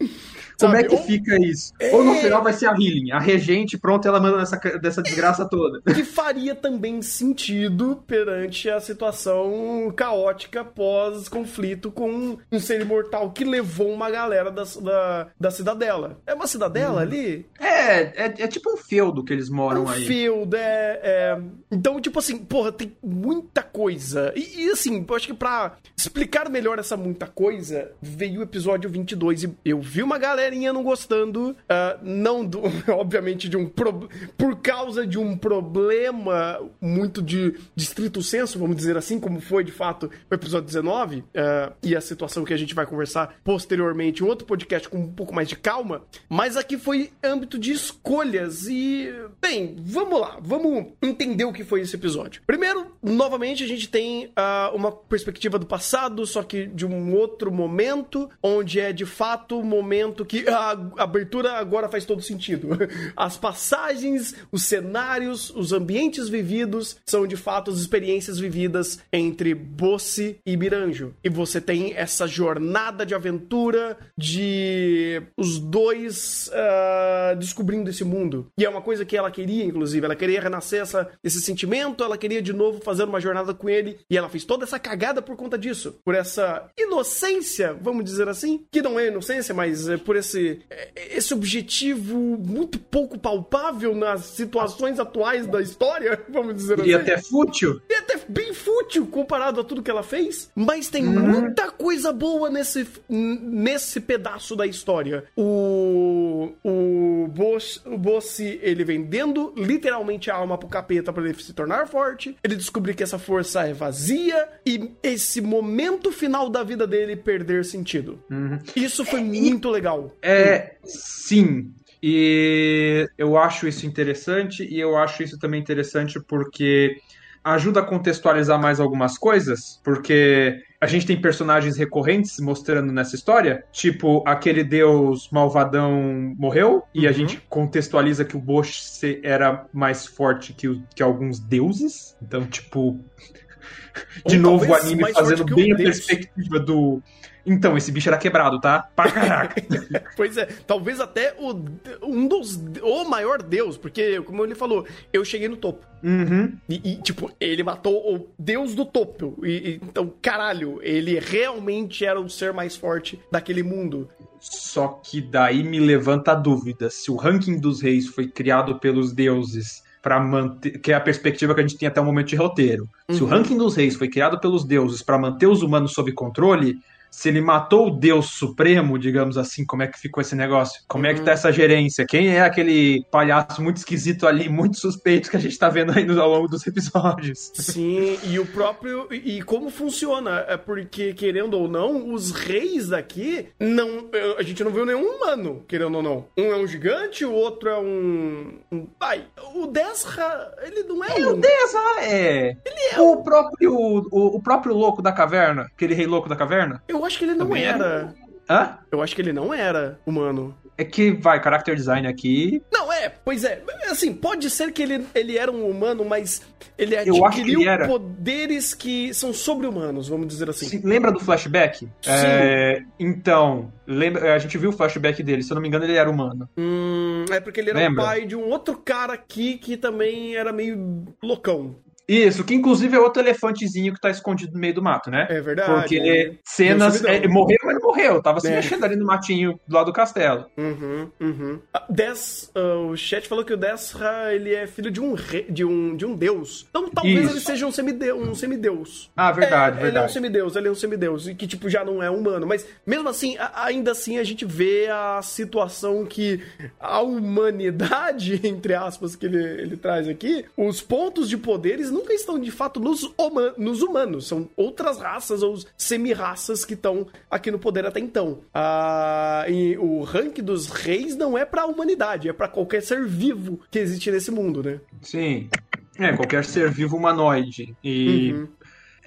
Como é que fica isso? Ou no final vai ser a Healing, a regente, pronto, ela manda nessa, dessa desgraça toda. que faria também sentido perante a situação caótica pós-conflito com um ser imortal que levou uma galera da, da, da cidadela. É uma cidadela ali? É, é, é tipo um feudo que eles É moram um aí. field, é, é- Então, tipo assim, porra, tem muita coisa. E, e, assim, eu acho que pra explicar melhor essa muita coisa, veio o episódio 22 e eu vi uma galerinha não gostando, ah, não do, [LAUGHS] obviamente de um pro, por causa de um problema muito de, estrito senso, vamos dizer assim, como foi de fato o episódio 19, ah, e a situação que a gente vai conversar posteriormente em outro podcast com um pouco mais de calma, mas aqui foi âmbito de escolhas e, bem, vamos lá, vamos entender o que foi esse episódio. Primeiro, novamente, a gente tem ah, uma perspectiva do passado, só que de um outro momento, onde é de fato o momento que a abertura agora faz todo sentido. [LAUGHS] As passagens, os cenários, os ambientes vividos são de fato as experiências vividas entre Bossi e Miranjo. E você tem essa jornada de aventura de os dois ah, descobrindo esse mundo. E é uma coisa que ela queria, inclusive. Ela queria renascer essa, esse sentimento, ela queria de novo fazer uma jornada com ele. E ela fez toda essa cagada por conta disso. Por essa inocência, vamos dizer assim. Que não é inocência, mas é por esse, é, esse objetivo muito pouco palpável nas situações atuais da história, [LAUGHS] vamos dizer E assim. até fútil. E até bem fútil comparado a tudo que ela fez. Mas tem Uhum. muita coisa boa nesse, nesse pedaço da história. O. O Boss, o Bossi, ele vendendo literalmente a alma pro capeta pra ele se tornar forte. Ele descobrir que essa força é vazia. E esse momento final da vida dele perder sentido. Isso foi muito legal. É, sim. E eu acho isso interessante, e eu acho isso também interessante porque ajuda a contextualizar mais algumas coisas, porque a gente tem personagens recorrentes mostrando nessa história, tipo aquele deus malvadão morreu, e a Uhum. gente contextualiza que o Bosch era mais forte que, o- que alguns deuses, então, tipo. [LAUGHS] De Ou novo o anime fazendo um bem a deus. perspectiva do. Então, esse bicho era quebrado, tá? Pra caraca. [LAUGHS] Pois é, talvez até o, um dos. O maior deus, porque, como ele falou, eu cheguei no topo. Uhum. E, e, tipo, ele matou o deus do topo. E, e- então, caralho, ele realmente era o ser mais forte daquele mundo. Só que daí me levanta a dúvida se o ranking dos reis foi criado pelos deuses para manter, que é a perspectiva que a gente tem até o momento de roteiro. Se o Uhum. ranking dos reis foi criado pelos deuses para manter os humanos sob controle, se ele matou o deus supremo, digamos assim, como é que ficou esse negócio? Como é que tá essa gerência? Quem é aquele palhaço muito esquisito ali, muito suspeito que a gente tá vendo aí ao longo dos episódios? Sim, e o próprio. E, como funciona? É porque, querendo ou não, os reis daqui não. A gente não viu nenhum humano, querendo ou não. Um é um gigante, o outro é um. um pai. O Desra, ele não é um. Deza é. O próprio o, o próprio louco da caverna, aquele rei louco da caverna? Eu acho que ele não Também era. Hã? Eu acho que ele não era humano. É que vai, character design aqui. Não, é, pois é. Assim, pode ser que ele, ele era um humano, mas ele adquiriu que ele poderes que são sobre-humanos, vamos dizer assim. Sim, lembra do flashback? Sim. É, então, lembra, a gente viu o flashback dele, se eu não me engano, ele era humano. Hum, é porque ele era lembra? o pai de um outro cara aqui que também era meio loucão. Isso, que inclusive é outro elefantezinho que tá escondido no meio do mato, né? É verdade. Porque é. cenas. É, morreu, mas não morreu. Tava se é. mexendo ali no matinho do lado do castelo. Uhum, uhum. Ah, Des, uh, o chat falou que o Desra ele é filho de um, re, de um, de um deus. Então talvez Isso. ele seja um semideus, um semideus. Ah, verdade, é, verdade. Ele é um semideus, ele é um semideus. E que, tipo, já não é humano. Mas mesmo assim, ainda assim, a gente vê a situação que a humanidade, [LAUGHS] entre aspas, que ele, ele traz aqui, os pontos de poderes nunca estão de fato nos, nos humanos. São outras raças ou semi-raças que estão aqui no poder até então. Ah, e o rank dos reis não é para a humanidade, é para qualquer ser vivo que existe nesse mundo, né? Sim. É, qualquer ser vivo humanoide. E uhum.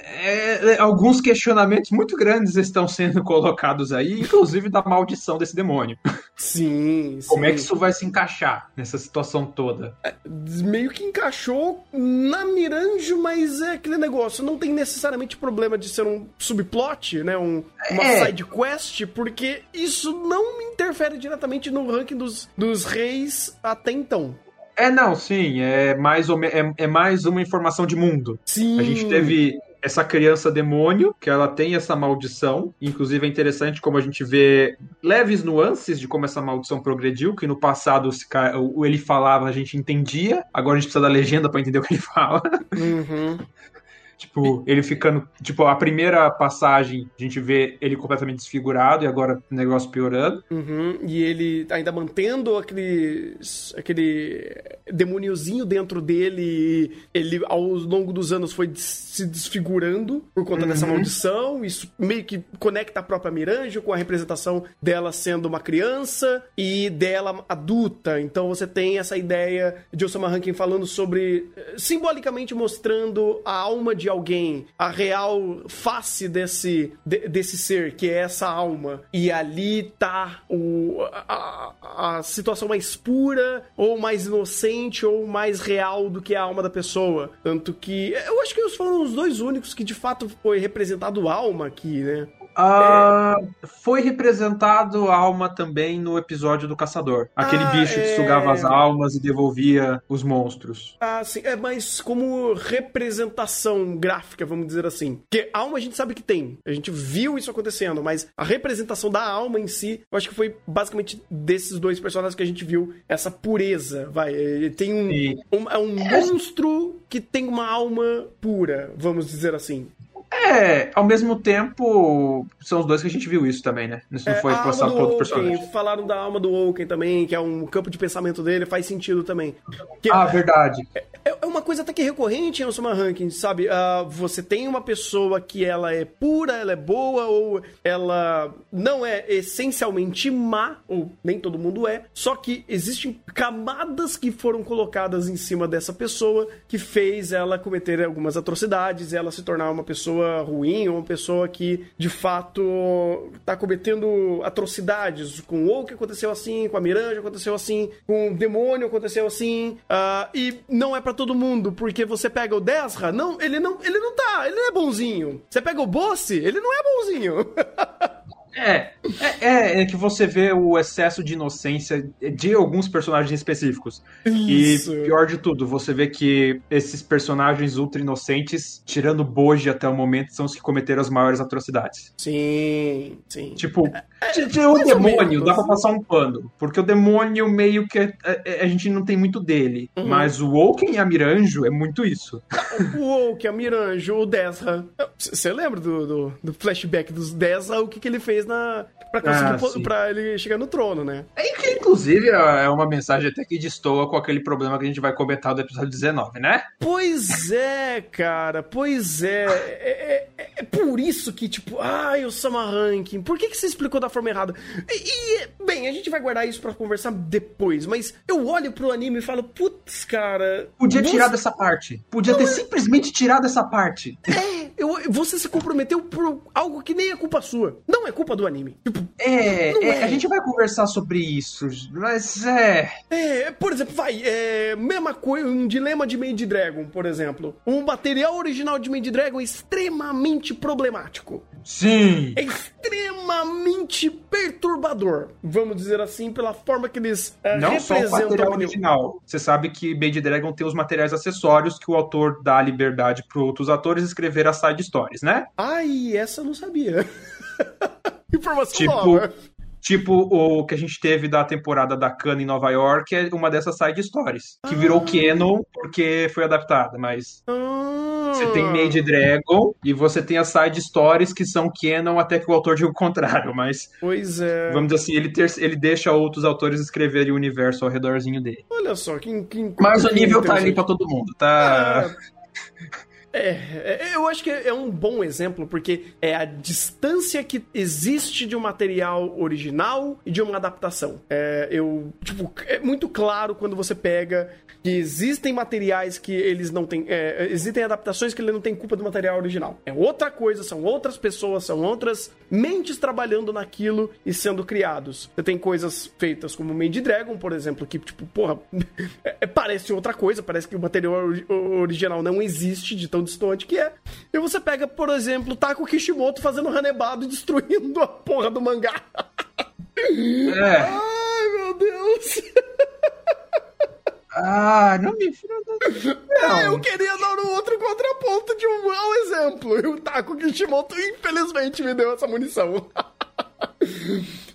É, é, alguns questionamentos muito grandes estão sendo [LAUGHS] colocados aí, inclusive da maldição desse demônio. Sim, Como sim. é que isso vai se encaixar nessa situação toda? É, meio que encaixou na Miranjo, mas é aquele negócio. Não tem necessariamente problema de ser um subplot, né? Um, uma é. side quest, porque isso não interfere diretamente no ranking dos, dos reis até então. É, não, sim, é mais, é, é mais uma informação de mundo. Sim. A gente teve essa criança demônio, que ela tem essa maldição. Inclusive é interessante como a gente vê leves nuances de como essa maldição progrediu, que no passado ele falava, a gente entendia, agora a gente precisa da legenda para entender o que ele fala. Uhum. Tipo, ele ficando. Tipo, a primeira passagem a gente vê ele completamente desfigurado e agora o negócio piorando. Uhum, e ele ainda mantendo aquele. aquele demôniozinho dentro dele. Ele, ao longo dos anos, foi se desfigurando por conta uhum. dessa maldição. Isso meio que conecta a própria Miranjo com a representação dela sendo uma criança e dela adulta. Então você tem essa ideia de Osama Rankin falando sobre. Eh, simbolicamente mostrando a alma de alguém a real face desse, de, desse ser, que é essa alma, e ali tá o, a, a situação mais pura, ou mais inocente, ou mais real do que a alma da pessoa. Tanto que eu acho que eles foram os dois únicos que de fato foi representado alma aqui, né? Uh, é... Foi representado a alma também no episódio do Caçador. Aquele ah, bicho é... que sugava as almas e devolvia os monstros. Ah, sim. É, mas como representação gráfica, vamos dizer assim. Porque alma a gente sabe que tem. A gente viu isso acontecendo, mas a representação da alma em si, eu acho que foi basicamente desses dois personagens que a gente viu essa pureza. Vai, tem um, um, é um monstro que tem uma alma pura, vamos dizer assim. É, ao mesmo tempo, são os dois que a gente viu isso também, né? Isso não é, foi passado por outro personagem. Falaram da alma do Oaken também, que é um campo de pensamento dele, faz sentido também. Que, ah, verdade. É, é, é uma coisa até que recorrente em Osama Ranking, sabe? Uh, você tem uma pessoa que ela é pura, ela é boa, ou ela não é essencialmente má, ou nem todo mundo é, só que existem camadas que foram colocadas em cima dessa pessoa que fez ela cometer algumas atrocidades, ela se tornar uma pessoa pessoa ruim ou uma pessoa que de fato tá cometendo atrocidades. Com o Oak aconteceu assim, com a Miranda aconteceu assim, com o demônio aconteceu assim. Uh, e não é para todo mundo, porque você pega o Desra, não, ele não, ele não tá, ele não é bonzinho. Você pega o Boss, ele não é bonzinho. [LAUGHS] É, é, é, é, que você vê o excesso de inocência de alguns personagens específicos. Isso. E pior de tudo, você vê que esses personagens ultra inocentes, tirando Boji até o momento, são os que cometeram as maiores atrocidades. Sim, sim. Tipo, é, é o demônio dá pra passar um pano. Porque o demônio meio que. A, é, a gente não tem muito dele. Uhum. Mas o Woken e a Miranjo é muito isso. O Woken, a Miranjo, o Desra. Você lembra do, do, do, flashback dos Desra? O que, que ele fez? Fez na para conseguir ah, para ele chegar no trono, né? É que inclusive é uma mensagem até que destoa com aquele problema que a gente vai comentar do episódio 19, né? Pois é, cara, pois é. É, é, é por isso que tipo, ai, o Sama Ranking, por que que você explicou da forma errada? E, e bem, a gente vai guardar isso para conversar depois, mas eu olho pro anime e falo, putz, cara, podia tirar dessa parte. Podia ter é simplesmente tirado essa parte. É, eu, você se comprometeu por algo que nem é culpa sua. Não é culpa do anime. Tipo, é, é, é, a gente vai conversar sobre isso, mas é. É, por exemplo, vai, é, mesma coisa, um dilema de Made Dragon, por exemplo. Um material original de Made Dragon é extremamente problemático. Sim. É extremamente perturbador, vamos dizer assim, pela forma que eles uh, Não representam só o material original. Você sabe que Made Dragon tem os materiais acessórios que o autor dá liberdade para outros atores escrever as side stories, né? Ai, essa eu não sabia. [LAUGHS] Informação tipo, nova. Tipo o que a gente teve da temporada da Khan em Nova York, é uma dessas side stories. Que ah. virou canon porque foi adaptada, mas. Ah. Você tem Made Dragon e você tem as side stories que são canon até que o autor diga o contrário, mas. Pois é. Vamos dizer assim, ele, ter, ele deixa outros autores escreverem o universo ao redorzinho dele. Olha só, que. que mas o nível tá ali pra todo mundo, tá? É, é, eu acho que é um bom exemplo, porque é a distância que existe de um material original e de uma adaptação. É, eu, tipo, é muito claro quando você pega que existem materiais que eles não têm. É, existem adaptações que ele não tem culpa do material original. É outra coisa, são outras pessoas, são outras mentes trabalhando naquilo e sendo criados. Você tem coisas feitas como Made Dragon, por exemplo, que, tipo, porra, [LAUGHS] é, parece outra coisa, parece que o material original não existe de tão tão distante que é. E você pega, por exemplo, Taco Kishimoto fazendo Hanebado e destruindo a porra do mangá. É. Ai, meu Deus. Ah, não me. Não. É, eu queria dar um outro contraponto de um mau exemplo. E o Taco Kishimoto, infelizmente, me deu essa munição.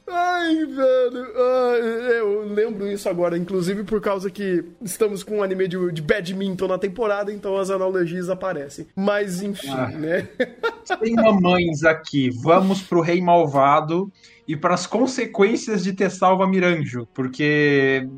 Ai, velho. Ai, eu lembro isso agora, inclusive por causa que estamos com um anime de, de badminton na temporada, então as analogias aparecem. Mas enfim, ah, né? Tem mamães aqui. Vamos pro Rei Malvado e para as consequências de ter salvo a Miranjo, porque.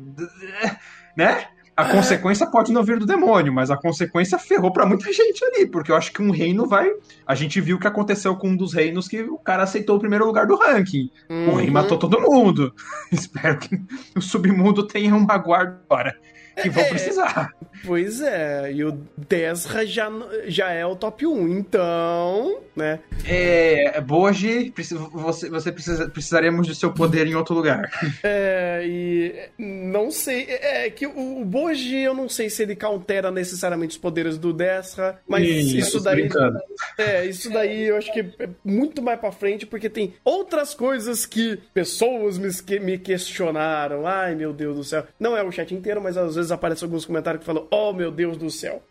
né? A consequência pode não vir do demônio, mas a consequência ferrou para muita gente ali, porque eu acho que um reino vai. A gente viu o que aconteceu com um dos reinos que o cara aceitou o primeiro lugar do ranking. Uhum. O rei uhum. matou todo mundo. [LAUGHS] Espero que o submundo tenha uma guarda agora que vão [LAUGHS] é, precisar. Pois é, e o Desra já, já é o top 1, então, né? É, Boji, você, você precisa, precisaremos do seu poder em outro lugar. [LAUGHS] É, e não sei, é, é que o, o Boji, eu não sei se ele countera necessariamente os poderes do Desra, mas isso, isso daí... Brincando. É, isso daí eu acho que é muito mais pra frente, porque tem outras coisas que pessoas me, me questionaram. Ai, meu Deus do céu. Não é o chat inteiro, mas às vezes vezes aparecem alguns comentários que falam: Oh meu Deus do céu.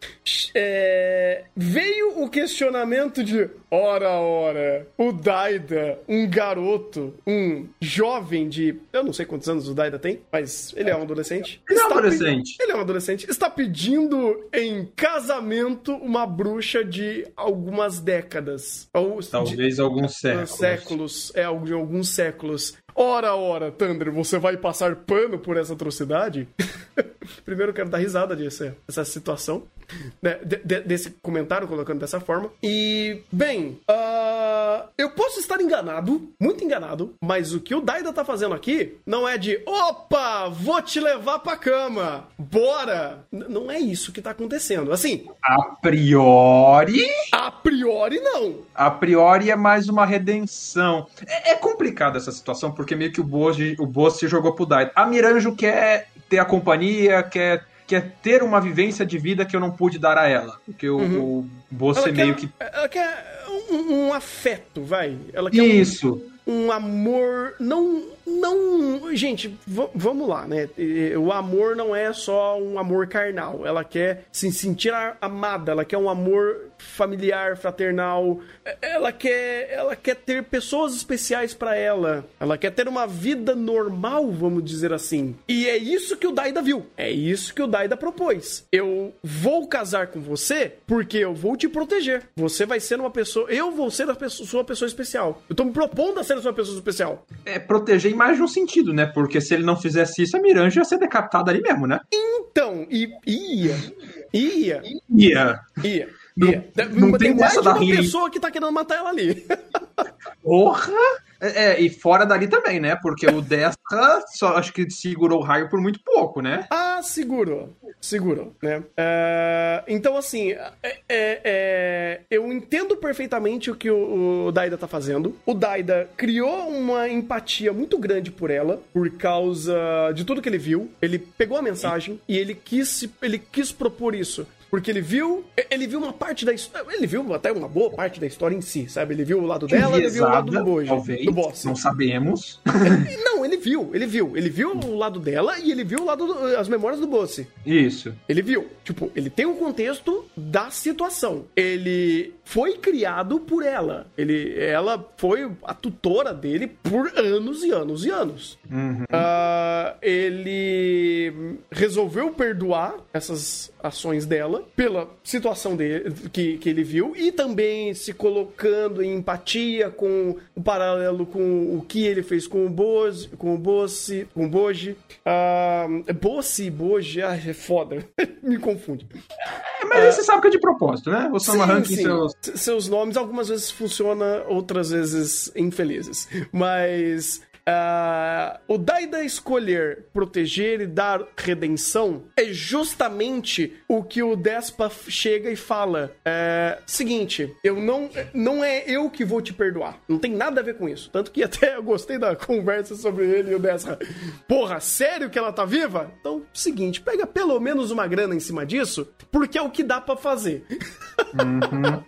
É... Veio o questionamento de: Ora, ora, o Daida, um garoto, um jovem de. Eu não sei quantos anos o Daida tem, mas ele é um adolescente. Ele é um adolescente. Ele é um adolescente. Está pedindo em casamento uma bruxa de algumas décadas. Ou Talvez de... alguns séculos. Séculos. É, de alguns séculos. Ora, ora, Thunder, você vai passar pano por essa atrocidade? [LAUGHS] Primeiro eu quero dar risada disso, essa situação, né, de, de, desse comentário, colocando dessa forma. E, bem, uh, eu posso estar enganado, muito enganado, mas o que o Daida tá fazendo aqui não é de opa, vou te levar pra cama, bora! N não é isso que tá acontecendo. Assim. A priori. A priori, não. A priori é mais uma redenção. É, é complicado essa situação, porque meio que o Boss, o se jogou pro Daida. A Miranjo quer ter a companhia, quer, quer ter uma vivência de vida que eu não pude dar a ela. Porque uhum. o, é meio que. Ela quer um, um, afeto, vai. Ela quer Isso. Um, um amor. Não não. Gente, vamos lá, né? O amor não é só um amor carnal. Ela quer se sentir amada, ela quer um amor familiar, fraternal. Ela quer, ela quer ter pessoas especiais para ela. Ela quer ter uma vida normal, vamos dizer assim. E é isso que o Daida viu. É isso que o Daida propôs. Eu vou casar com você porque eu vou te proteger. Você vai ser uma pessoa. Eu vou ser a pessoa, sua pessoa especial. Eu tô me propondo a ser a sua pessoa especial. É proteger mais de um sentido, né? Porque se ele não fizesse isso, a Miranja ia ser decapitada ali mesmo, né? Então, e, ia. Ia. Ia. Ia. Não, não tem, tem mais de uma pessoa que tá querendo matar ela ali. [LAUGHS] Porra! É, é, e fora dali também, né? Porque o Destra só acho que segurou o raio por muito pouco, né? Ah, segurou. Segurou, né? Uh, então, assim, é, é, é, eu entendo perfeitamente o que o, o Daida tá fazendo. O Daida criou uma empatia muito grande por ela, por causa de tudo que ele viu. Ele pegou a mensagem e ele quis, ele quis propor isso. Porque ele viu. Ele viu uma parte da história. Ele viu até uma boa parte da história em si, sabe? Ele viu o lado dela, ele viu o lado do Boji. Talvez, do boss. Não sabemos. [LAUGHS] não, ele viu, ele viu. Ele viu o lado dela e ele viu o lado do, as memórias do boss. Isso. Ele viu. Tipo, ele tem um contexto da situação. Ele foi criado por ela. Ele, ela foi a tutora dele por anos e anos e anos. Uhum. Uh, ele resolveu perdoar essas ações dela pela situação dele, que, que ele viu e também se colocando em empatia com o paralelo com o que ele fez com o Boji, com o Boji, com o Boji. Uh, Boji, Boji, ah, é foda. [LAUGHS] Me confunde. É, mas uh, você sabe que é de propósito, né? O Sama Ranking seus... seus nomes algumas vezes funciona, outras vezes infelizes. Mas Uh, o Daida escolher proteger e dar redenção é justamente o que o Despa chega e fala. É, seguinte, eu não, não é eu que vou te perdoar. Não tem nada a ver com isso. Tanto que até eu gostei da conversa sobre ele e o Despa. Porra, sério que ela tá viva? Então, seguinte, pega pelo menos uma grana em cima disso, porque é o que dá para fazer. Uhum.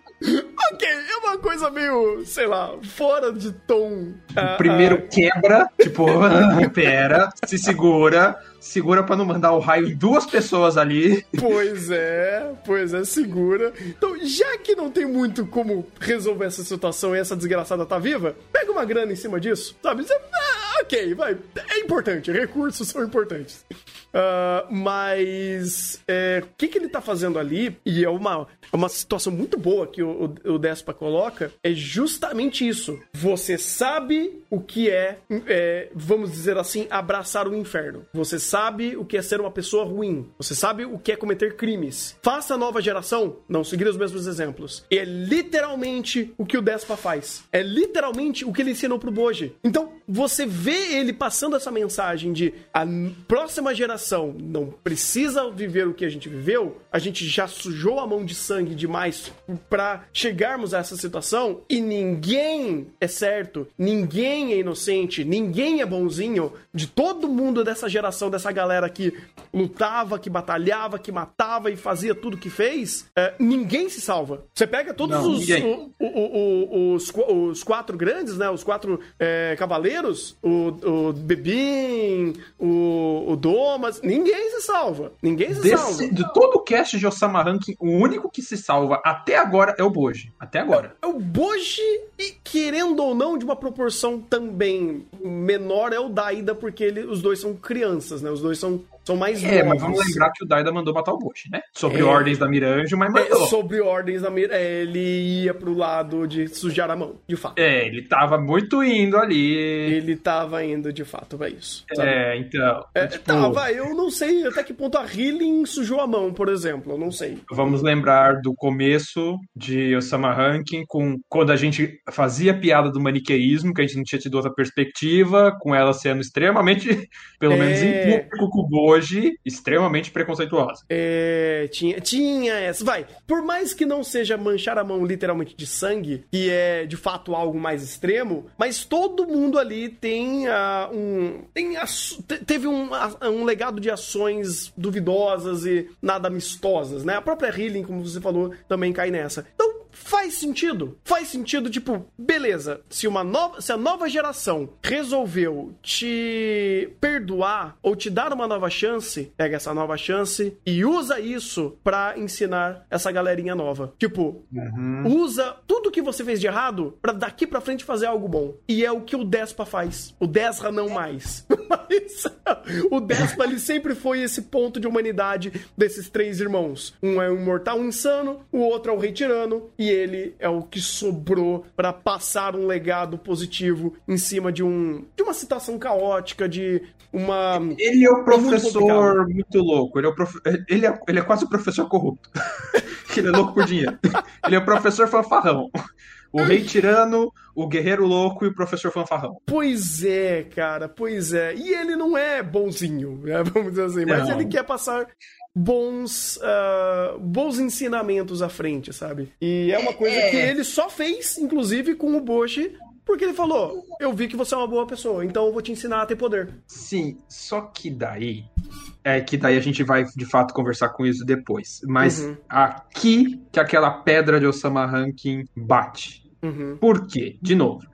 [LAUGHS] ok, é uma coisa meio, sei lá, fora de tom. Primeiro uh... quebra, tipo, [LAUGHS] pera, se segura, segura para não mandar o raio em duas pessoas ali. Pois é, pois é, segura. Então, já que não tem muito como resolver essa situação e essa desgraçada tá viva, pega uma grana em cima disso, sabe? Ah, ok, vai. É importante, recursos são importantes. Uh, mas é, o que, que ele tá fazendo ali, e é uma, é uma situação muito boa que o, o, o Despa coloca, é justamente isso. Você sabe o que é, é, vamos dizer assim, abraçar o inferno. Você sabe o que é ser uma pessoa ruim. Você sabe o que é cometer crimes. Faça a nova geração não seguir os mesmos exemplos. E é literalmente o que o Despa faz. É literalmente o que ele ensinou pro Boji. Então, você vê ele passando essa mensagem de a próxima geração não precisa viver o que a gente viveu, a gente já sujou a mão de sangue demais para chegarmos a essa situação e ninguém é certo, ninguém é inocente, ninguém é bonzinho de todo mundo dessa geração, dessa galera que lutava, que batalhava, que matava e fazia tudo que fez, é, ninguém se salva. Você pega todos não, os, o, o, o, os, os, quatro grandes, né? Os quatro é, cavaleiros, o, Bebin, o, Domas, ninguém se salva. Ninguém se Desse, salva. De todo o cast de Osama Ranking, o único que se salva até agora é o Boji. Até agora. É, é o Boji e, querendo ou não, de uma proporção também menor, é o Daida, porque ele, os dois são crianças, né? Os dois são são mais É, novos. mas vamos lembrar que o Daida mandou matar o Bush, né? Sobre é. ordens da Miranjo, mas mandou. É, sobre ordens da Miranjo, é, ele ia pro lado de sujar a mão, de fato. É, ele tava muito indo ali. Ele tava indo, de fato, é isso. Sabe? É, então. É, tipo... Tava, eu não sei até que ponto a Healing sujou a mão, por exemplo, eu não sei. Vamos lembrar do começo de Osama Ranking, com quando a gente fazia piada do maniqueísmo, que a gente não tinha tido outra perspectiva, com ela sendo extremamente, [LAUGHS] pelo menos em é. público, com o hoje extremamente preconceituosa. É, tinha, tinha essa. Vai, por mais que não seja manchar a mão literalmente de sangue, que é de fato algo mais extremo, mas todo mundo ali tem uh, um. Tem, teve um, um legado de ações duvidosas e nada amistosas, né? A própria Healing, como você falou, também cai nessa. Então, faz sentido. Faz sentido, tipo, beleza, se uma nova, se a nova geração resolveu te perdoar ou te dar uma nova chance, pega essa nova chance e usa isso para ensinar essa galerinha nova. Tipo, uhum. usa tudo que você fez de errado para daqui para frente fazer algo bom. E é o que o Despa faz. O Desra não mais. [LAUGHS] Mas o Despa ele sempre foi esse ponto de humanidade desses três irmãos. Um é um mortal um insano, o outro é o rei tirano e ele é o que sobrou para passar um legado positivo em cima de um de uma situação caótica, de uma Ele é o professor muito, muito louco, ele é, prof... ele, é, ele é quase o professor corrupto. [LAUGHS] Ele é louco por dinheiro. Ele é o professor fanfarrão. O rei tirano, o guerreiro louco e o professor fanfarrão. Pois é, cara, pois é. E ele não é bonzinho, né? [LAUGHS] vamos dizer assim, mas não. ele quer passar bons uh, bons ensinamentos à frente, sabe? E é uma coisa é. que ele só fez, inclusive, com o Boshi porque ele falou: Eu vi que você é uma boa pessoa, então eu vou te ensinar a ter poder. Sim, só que daí. É que daí a gente vai de fato conversar com isso depois. Mas uhum. aqui que aquela pedra de Osama Rankin bate. Uhum. Por quê? De novo.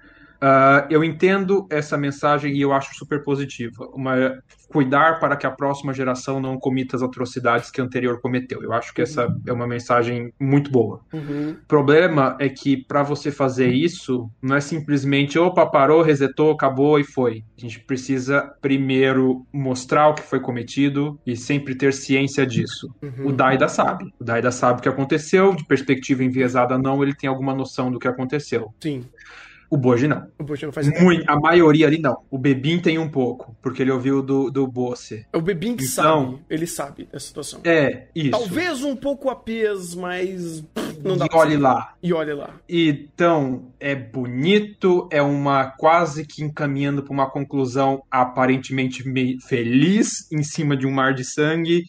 Uh, eu entendo essa mensagem e eu acho super positiva. Uma, cuidar para que a próxima geração não comita as atrocidades que a anterior cometeu. Eu acho que essa é uma mensagem muito boa. Uhum. O problema é que para você fazer isso, não é simplesmente opa, parou, resetou, acabou e foi. A gente precisa primeiro mostrar o que foi cometido e sempre ter ciência disso. Uhum. O Daida sabe. O Daida sabe o que aconteceu, de perspectiva enviesada não, ele tem alguma noção do que aconteceu. Sim. O Boji não. O Boji não faz Muito, A maioria ali não. O Bebin tem um pouco, porque ele ouviu do, do Bosse. É o Bebin que então, sabe. Ele sabe da situação. É, isso. Talvez um pouco a Pias, mas não dá e olhe lá. E olhe lá. Então, é bonito, é uma quase que encaminhando para uma conclusão aparentemente feliz em cima de um mar de sangue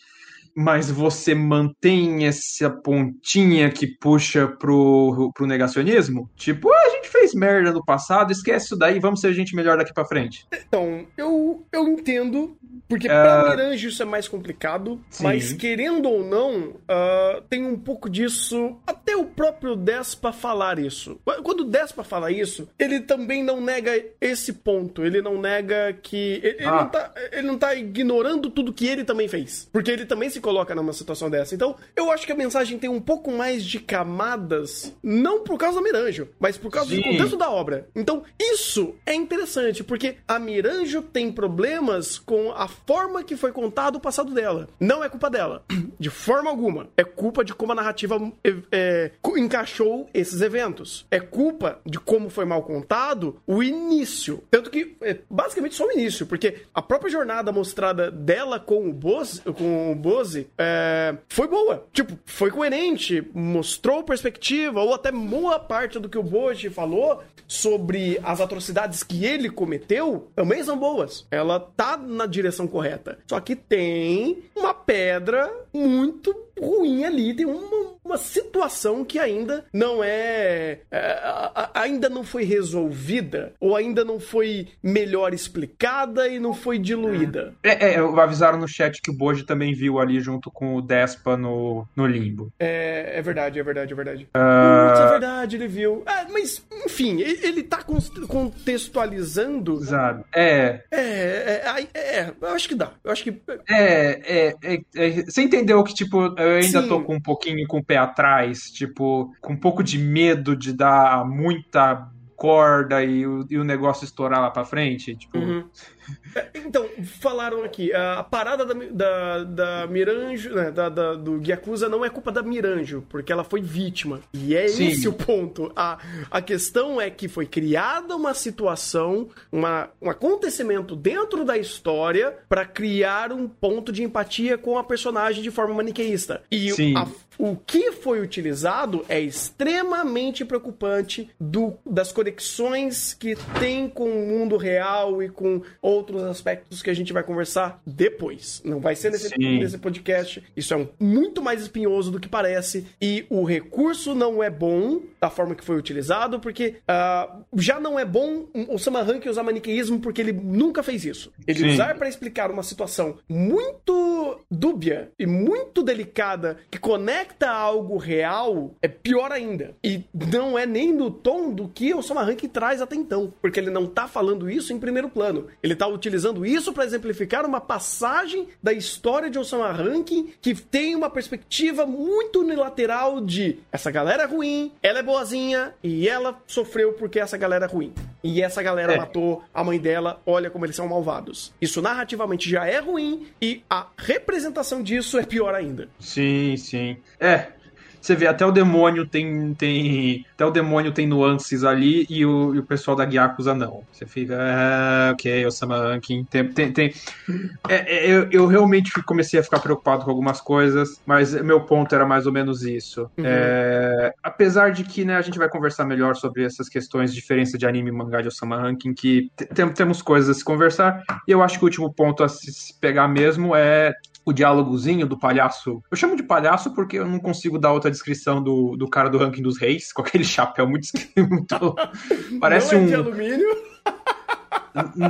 mas você mantém essa pontinha que puxa pro, pro negacionismo? Tipo, ah, a gente fez merda no passado, esquece isso daí, vamos ser gente melhor daqui para frente. Então, eu, eu entendo, porque uh... pra Mirange isso é mais complicado, Sim. mas querendo ou não, uh, tem um pouco disso, o próprio Despa falar isso. Quando o Despa fala isso, ele também não nega esse ponto, ele não nega que... Ele, ah. não, tá, ele não tá ignorando tudo que ele também fez, porque ele também se coloca numa situação dessa. Então, eu acho que a mensagem tem um pouco mais de camadas, não por causa da Miranjo, mas por causa Sim. do contexto da obra. Então, isso é interessante, porque a Miranjo tem problemas com a forma que foi contado o passado dela. Não é culpa dela, [CLEARS THROAT] de forma alguma. É culpa de como a narrativa é, é, encaixou esses eventos. É culpa de como foi mal contado o início. Tanto que, é basicamente, só o início, porque a própria jornada mostrada dela com o Bose, com o Bose é, foi boa. Tipo, foi coerente, mostrou perspectiva, ou até boa parte do que o Boji falou sobre as atrocidades que ele cometeu também são boas. Ela tá na direção correta. Só que tem uma pedra muito ruim ali, tem uma, uma situação que ainda não é, é ainda não foi resolvida ou ainda não foi melhor explicada e não foi diluída. É, é, avisaram no chat que o Boji também viu ali junto com o Despa no, no limbo. É, é verdade, é verdade, é verdade. Uh... Putz, é verdade, ele viu. É, mas, enfim, ele, ele tá contextualizando. Exato. É. É, é, é, é, eu acho que dá. Eu acho que. É, é, é, é você entendeu que, tipo, eu ainda Sim. tô com um pouquinho com o pé atrás, tipo, com um pouco de medo de dar muita corda e o, e o negócio estourar lá pra frente. Tipo. Uhum. Então, falaram aqui, a parada da, da, da Miranjo, né, da, da, do Gyakuza não é culpa da Miranjo, porque ela foi vítima. E é Sim. esse o ponto. A, a questão é que foi criada uma situação, uma, um acontecimento dentro da história para criar um ponto de empatia com a personagem de forma maniqueísta. E a, o que foi utilizado é extremamente preocupante do, das conexões que tem com o mundo real e com outros aspectos que a gente vai conversar depois. Não vai ser nesse, nesse podcast. Isso é um, muito mais espinhoso do que parece. E o recurso não é bom da forma que foi utilizado, porque uh, já não é bom o Samarank usar maniqueísmo porque ele nunca fez isso. Ele Sim. usar para explicar uma situação muito dúbia e muito delicada que conecta algo real é pior ainda. E não é nem no tom do que o Samarank traz até então, porque ele não tá falando isso em primeiro plano. Ele está utilizando isso para exemplificar uma passagem da história de Osama Rankin que tem uma perspectiva muito unilateral de essa galera é ruim, ela é boazinha e ela sofreu porque essa galera é ruim. E essa galera é. matou a mãe dela, olha como eles são malvados. Isso narrativamente já é ruim e a representação disso é pior ainda. Sim, sim. É, você vê até o demônio tem, tem até o demônio tem nuances ali e o, e o pessoal da Gyakuza não. Você fica, ah, ok, Osama Rankin, tem, tem, tem... É, é, eu, eu realmente comecei a ficar preocupado com algumas coisas, mas meu ponto era mais ou menos isso. Uhum. É, apesar de que, né, a gente vai conversar melhor sobre essas questões diferença de anime e mangá de Osama Rankin, que temos coisas a se conversar, e eu acho que o último ponto a se pegar mesmo é o diálogozinho do palhaço. Eu chamo de palhaço porque eu não consigo dar outra descrição do, do cara do ranking dos reis, [LAUGHS] com aquele chapéu muito. [LAUGHS] muito parece não é um. de alumínio.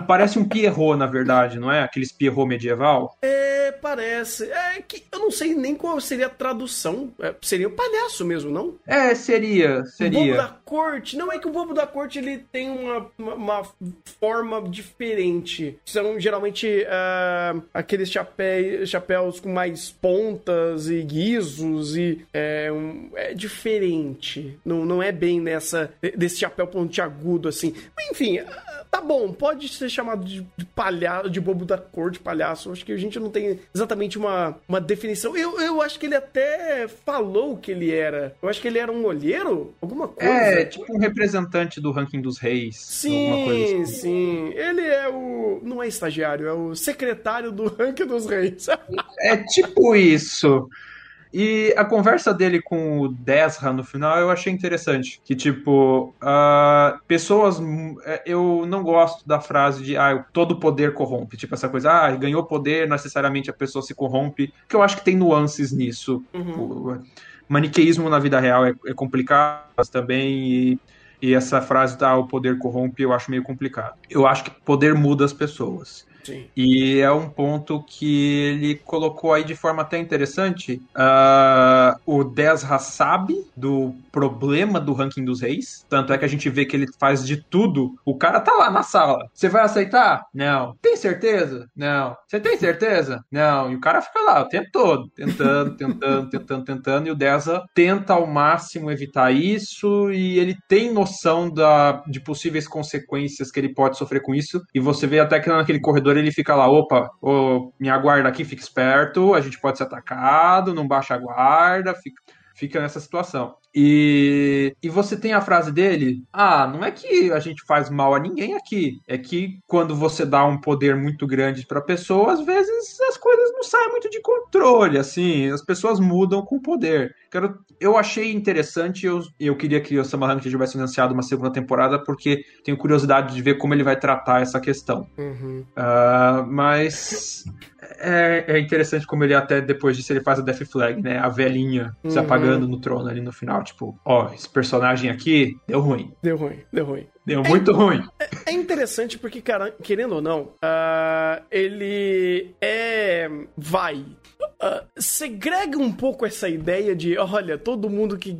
Parece um Pierrot, na verdade, não é? Aqueles Pierrot medieval. É, parece. É que eu não sei nem qual seria a tradução. É, seria o palhaço mesmo, não? É, seria, seria. O bobo da corte. Não é que o bobo da corte ele tem uma, uma, uma forma diferente. São geralmente uh, aqueles chapéus, chapéus com mais pontas e guizos e é, um, é diferente. Não, não é bem nessa desse chapéu pontiagudo assim. Enfim, tá bom, pode ser chamado de, de palhaço, de bobo da cor, de palhaço. Acho que a gente não tem exatamente uma, uma definição. Eu, eu acho que ele até falou que ele era. Eu acho que ele era um olheiro, alguma coisa. É, tipo um representante do ranking dos reis. Sim, assim. sim. Ele é o. Não é estagiário, é o secretário do ranking dos reis. é tipo isso. E a conversa dele com o Desra no final eu achei interessante. Que, tipo, uh, pessoas. É, eu não gosto da frase de ah, todo poder corrompe. Tipo, essa coisa, ah, ganhou poder, necessariamente a pessoa se corrompe. Que eu acho que tem nuances nisso. Uhum. O maniqueísmo na vida real é, é complicado também. E, e essa frase, ah, o poder corrompe, eu acho meio complicado. Eu acho que poder muda as pessoas. Sim. E é um ponto que ele colocou aí de forma até interessante. Uh, o Desra sabe do problema do ranking dos reis. Tanto é que a gente vê que ele faz de tudo. O cara tá lá na sala. Você vai aceitar? Não. Tem certeza? Não. Você tem certeza? Não. E o cara fica lá o tempo todo, tentando, tentando, [LAUGHS] tentando, tentando. E o Desra tenta ao máximo evitar isso. E ele tem noção da, de possíveis consequências que ele pode sofrer com isso. E você vê até que naquele corredor ele fica lá, opa, oh, minha guarda aqui, fica esperto, a gente pode ser atacado, não baixa a guarda, fica, fica nessa situação. E, e você tem a frase dele: Ah, não é que a gente faz mal a ninguém aqui. É que quando você dá um poder muito grande para pessoa, às vezes as coisas de controle. Assim, as pessoas mudam com o poder. Quero, eu achei interessante. Eu, eu queria que o Samahan tivesse anunciado uma segunda temporada, porque tenho curiosidade de ver como ele vai tratar essa questão. Uhum. Uh, mas é, é, interessante como ele até depois disso ele faz a Death Flag, né? A velhinha uhum. se apagando no trono ali no final tipo, ó, esse personagem aqui deu ruim. Deu ruim, deu ruim. Deu muito é, ruim. É, é, interessante porque, cara, querendo ou não, uh, ele é. Vai. Uh, segrega um pouco essa ideia de, olha, todo mundo que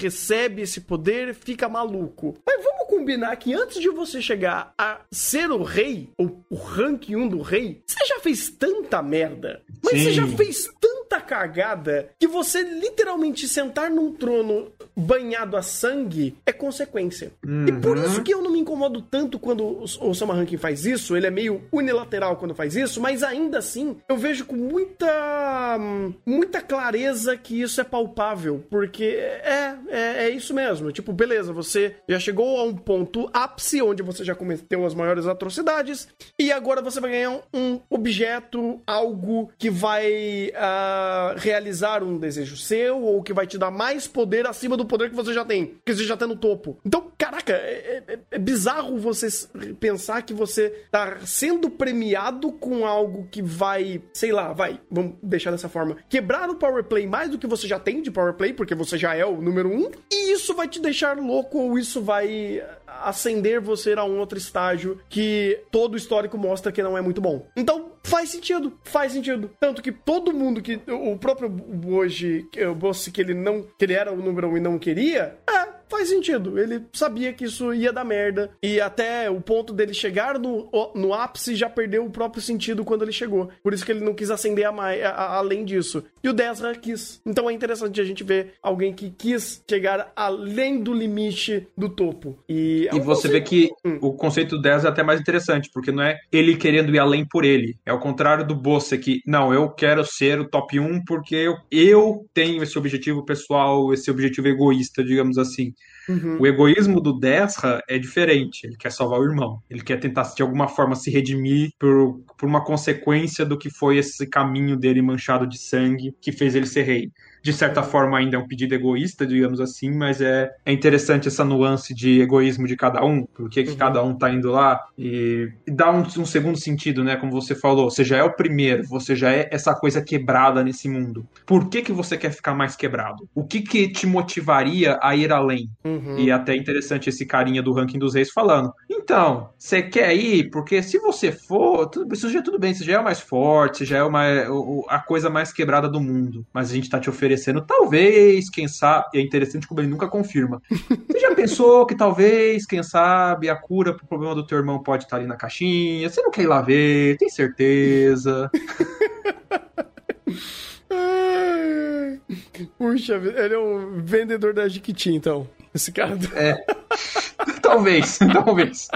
recebe esse poder fica maluco. Mas vamos combinar que antes de você chegar a ser o rei, ou o rank 1 do rei, você já fez tanta merda. Mas Sim. você já fez tanta cagada que você literalmente sentar num trono banhado a sangue é consequência. Uhum. E por isso que eu não me incomodo tanto quando o Sama Rankin faz isso, ele é meio unilateral quando faz isso, mas ainda assim eu vejo com muita muita clareza que isso é palpável, porque é, é, é isso mesmo. Tipo, beleza, você já chegou a um ponto ápice onde você já cometeu as maiores atrocidades e agora você vai ganhar um objeto, algo que vai uh, realizar um desejo seu ou que vai te dar mais poder acima do poder que você já tem, que você já tá no topo. Então, caraca, é, é, é bizarro você pensar que você tá sendo premiado com algo que vai, sei lá, vai, vamos deixar dessa forma, quebrar o power play mais do que você já tem de power play, porque você já é o número um, e isso vai te deixar louco ou isso vai acender você a um outro estágio que todo o histórico mostra que não é muito bom. Então, faz sentido, faz sentido. Tanto que todo mundo que o próprio hoje, o Boss que ele não, que ele era o número um e não queria, é, faz sentido. Ele sabia que isso ia dar merda. E até o ponto dele chegar no, no ápice já perdeu o próprio sentido quando ele chegou. Por isso que ele não quis acender a a, a, além disso. E o Desra quis. Então é interessante a gente ver alguém que quis chegar além do limite do topo. E, é e você conceito... vê que hum. o conceito do Desra é até mais interessante, porque não é ele querendo ir além por ele. É o contrário do Bossa, que, não, eu quero ser o top 1 porque eu, eu tenho esse objetivo pessoal, esse objetivo egoísta, digamos assim. Uhum. O egoísmo do Desra é diferente. Ele quer salvar o irmão. Ele quer tentar, de alguma forma, se redimir por, por uma consequência do que foi esse caminho dele manchado de sangue que fez ele ser rei de certa forma ainda é um pedido egoísta, digamos assim, mas é, é interessante essa nuance de egoísmo de cada um, porque que uhum. cada um tá indo lá e, e dá um, um, segundo sentido, né? Como você falou, você já é o primeiro, você já é essa coisa quebrada nesse mundo. Por que que você quer ficar mais quebrado? O que que te motivaria a ir além? Uhum. E é até interessante esse carinha do ranking dos reis falando. Então, você quer ir? Porque se você for, tudo, isso já é tudo bem, você já é o mais forte, você já é uma, a coisa mais quebrada do mundo, mas a gente tá te oferecendo oferecendo, talvez, quem sabe, é interessante como ele nunca confirma. Você já pensou que talvez, quem sabe, a cura pro problema do teu irmão pode estar ali na caixinha? Você não quer ir lá ver? Tem certeza? [LAUGHS] Puxa, ele é um vendedor da Jiquiti, então. Esse cara. É. [LAUGHS] talvez, [LAUGHS] talvez.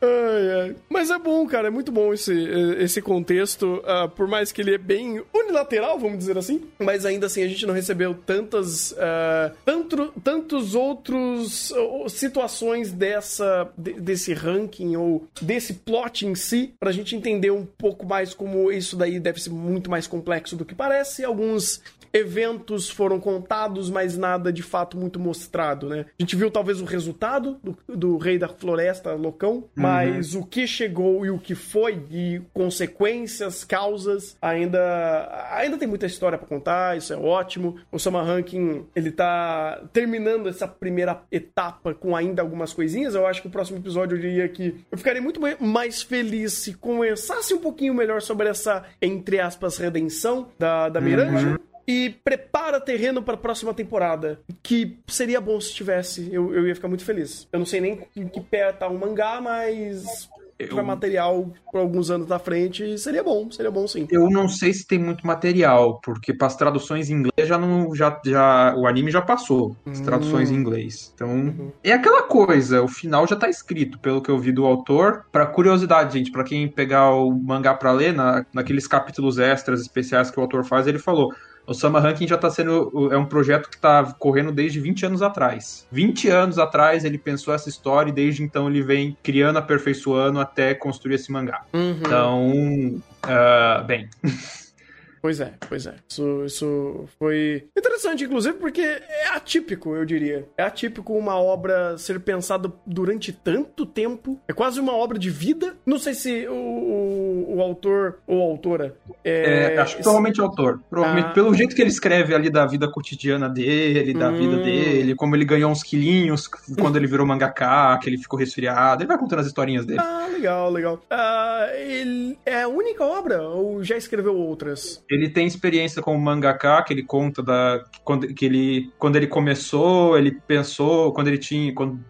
Ai, ai. Mas é bom, cara, é muito bom esse, esse contexto, uh, por mais que ele é bem unilateral, vamos dizer assim, mas ainda assim a gente não recebeu tantas, uh, tanto, tantos outros uh, situações dessa, de, desse ranking ou desse plot em si, pra gente entender um pouco mais como isso daí deve ser muito mais complexo do que parece. Alguns eventos foram contados, mas nada de fato muito mostrado, né? A gente viu talvez o resultado do, do Rei da Floresta, Loucão, mas uhum. o que chegou e o que foi, e consequências, causas, ainda ainda tem muita história para contar, isso é ótimo. O Sama Ranking, ele tá terminando essa primeira etapa com ainda algumas coisinhas. Eu acho que o próximo episódio eu diria que eu ficaria muito mais feliz se conversasse um pouquinho melhor sobre essa, entre aspas, redenção da, da Miranda. Uhum e prepara terreno para a próxima temporada. Que seria bom se tivesse. Eu, eu ia ficar muito feliz. Eu não sei nem em que pé tá o mangá, mas para material por alguns anos na frente, seria bom, seria bom sim. Eu não sei se tem muito material, porque para as traduções em inglês já não já, já o anime já passou, as hum. traduções em inglês. Então, uhum. é aquela coisa, o final já tá escrito, pelo que eu vi do autor. Para curiosidade, gente, para quem pegar o mangá para ler, na, naqueles capítulos extras especiais que o autor faz, ele falou: o Summer Ranking já está sendo. É um projeto que está correndo desde 20 anos atrás. 20 anos atrás ele pensou essa história e desde então ele vem criando, aperfeiçoando até construir esse mangá. Uhum. Então. Uh, bem. [LAUGHS] Pois é, pois é. Isso, isso foi interessante, inclusive, porque é atípico, eu diria. É atípico uma obra ser pensada durante tanto tempo. É quase uma obra de vida. Não sei se o, o, o autor ou autora. É, é acho que provavelmente o autor. Provavelmente, ah. pelo jeito que ele escreve ali da vida cotidiana dele, da hum. vida dele, como ele ganhou uns quilinhos quando ele virou mangaká, que ele ficou resfriado. Ele vai contando as historinhas dele. Ah, legal, legal. Ah, ele é a única obra ou já escreveu outras? Ele tem experiência como mangaka, que ele conta da quando, que ele quando ele começou, ele pensou quando ele tinha quando,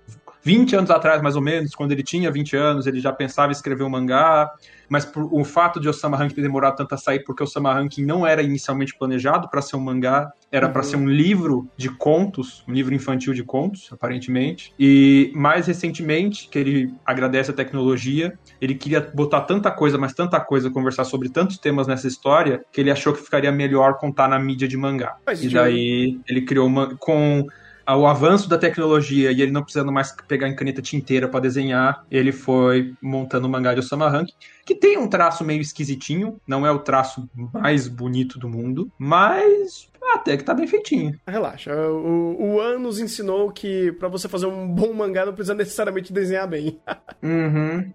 20 anos atrás, mais ou menos, quando ele tinha 20 anos, ele já pensava em escrever um mangá mas por, o fato de Osama Ranking ter demorado tanto a sair, porque o Osama Ranking não era inicialmente planejado para ser um mangá, era uhum. para ser um livro de contos, um livro infantil de contos, aparentemente. E mais recentemente, que ele agradece a tecnologia, ele queria botar tanta coisa, mas tanta coisa, conversar sobre tantos temas nessa história, que ele achou que ficaria melhor contar na mídia de mangá. Mas e daí ele criou uma com ao avanço da tecnologia e ele não precisando mais pegar em caneta tinteira para desenhar, ele foi montando o mangá de Osama Rank, que tem um traço meio esquisitinho, não é o traço mais bonito do mundo, mas até que tá bem feitinho. Relaxa, o, o An nos ensinou que para você fazer um bom mangá não precisa necessariamente desenhar bem. [LAUGHS] uhum.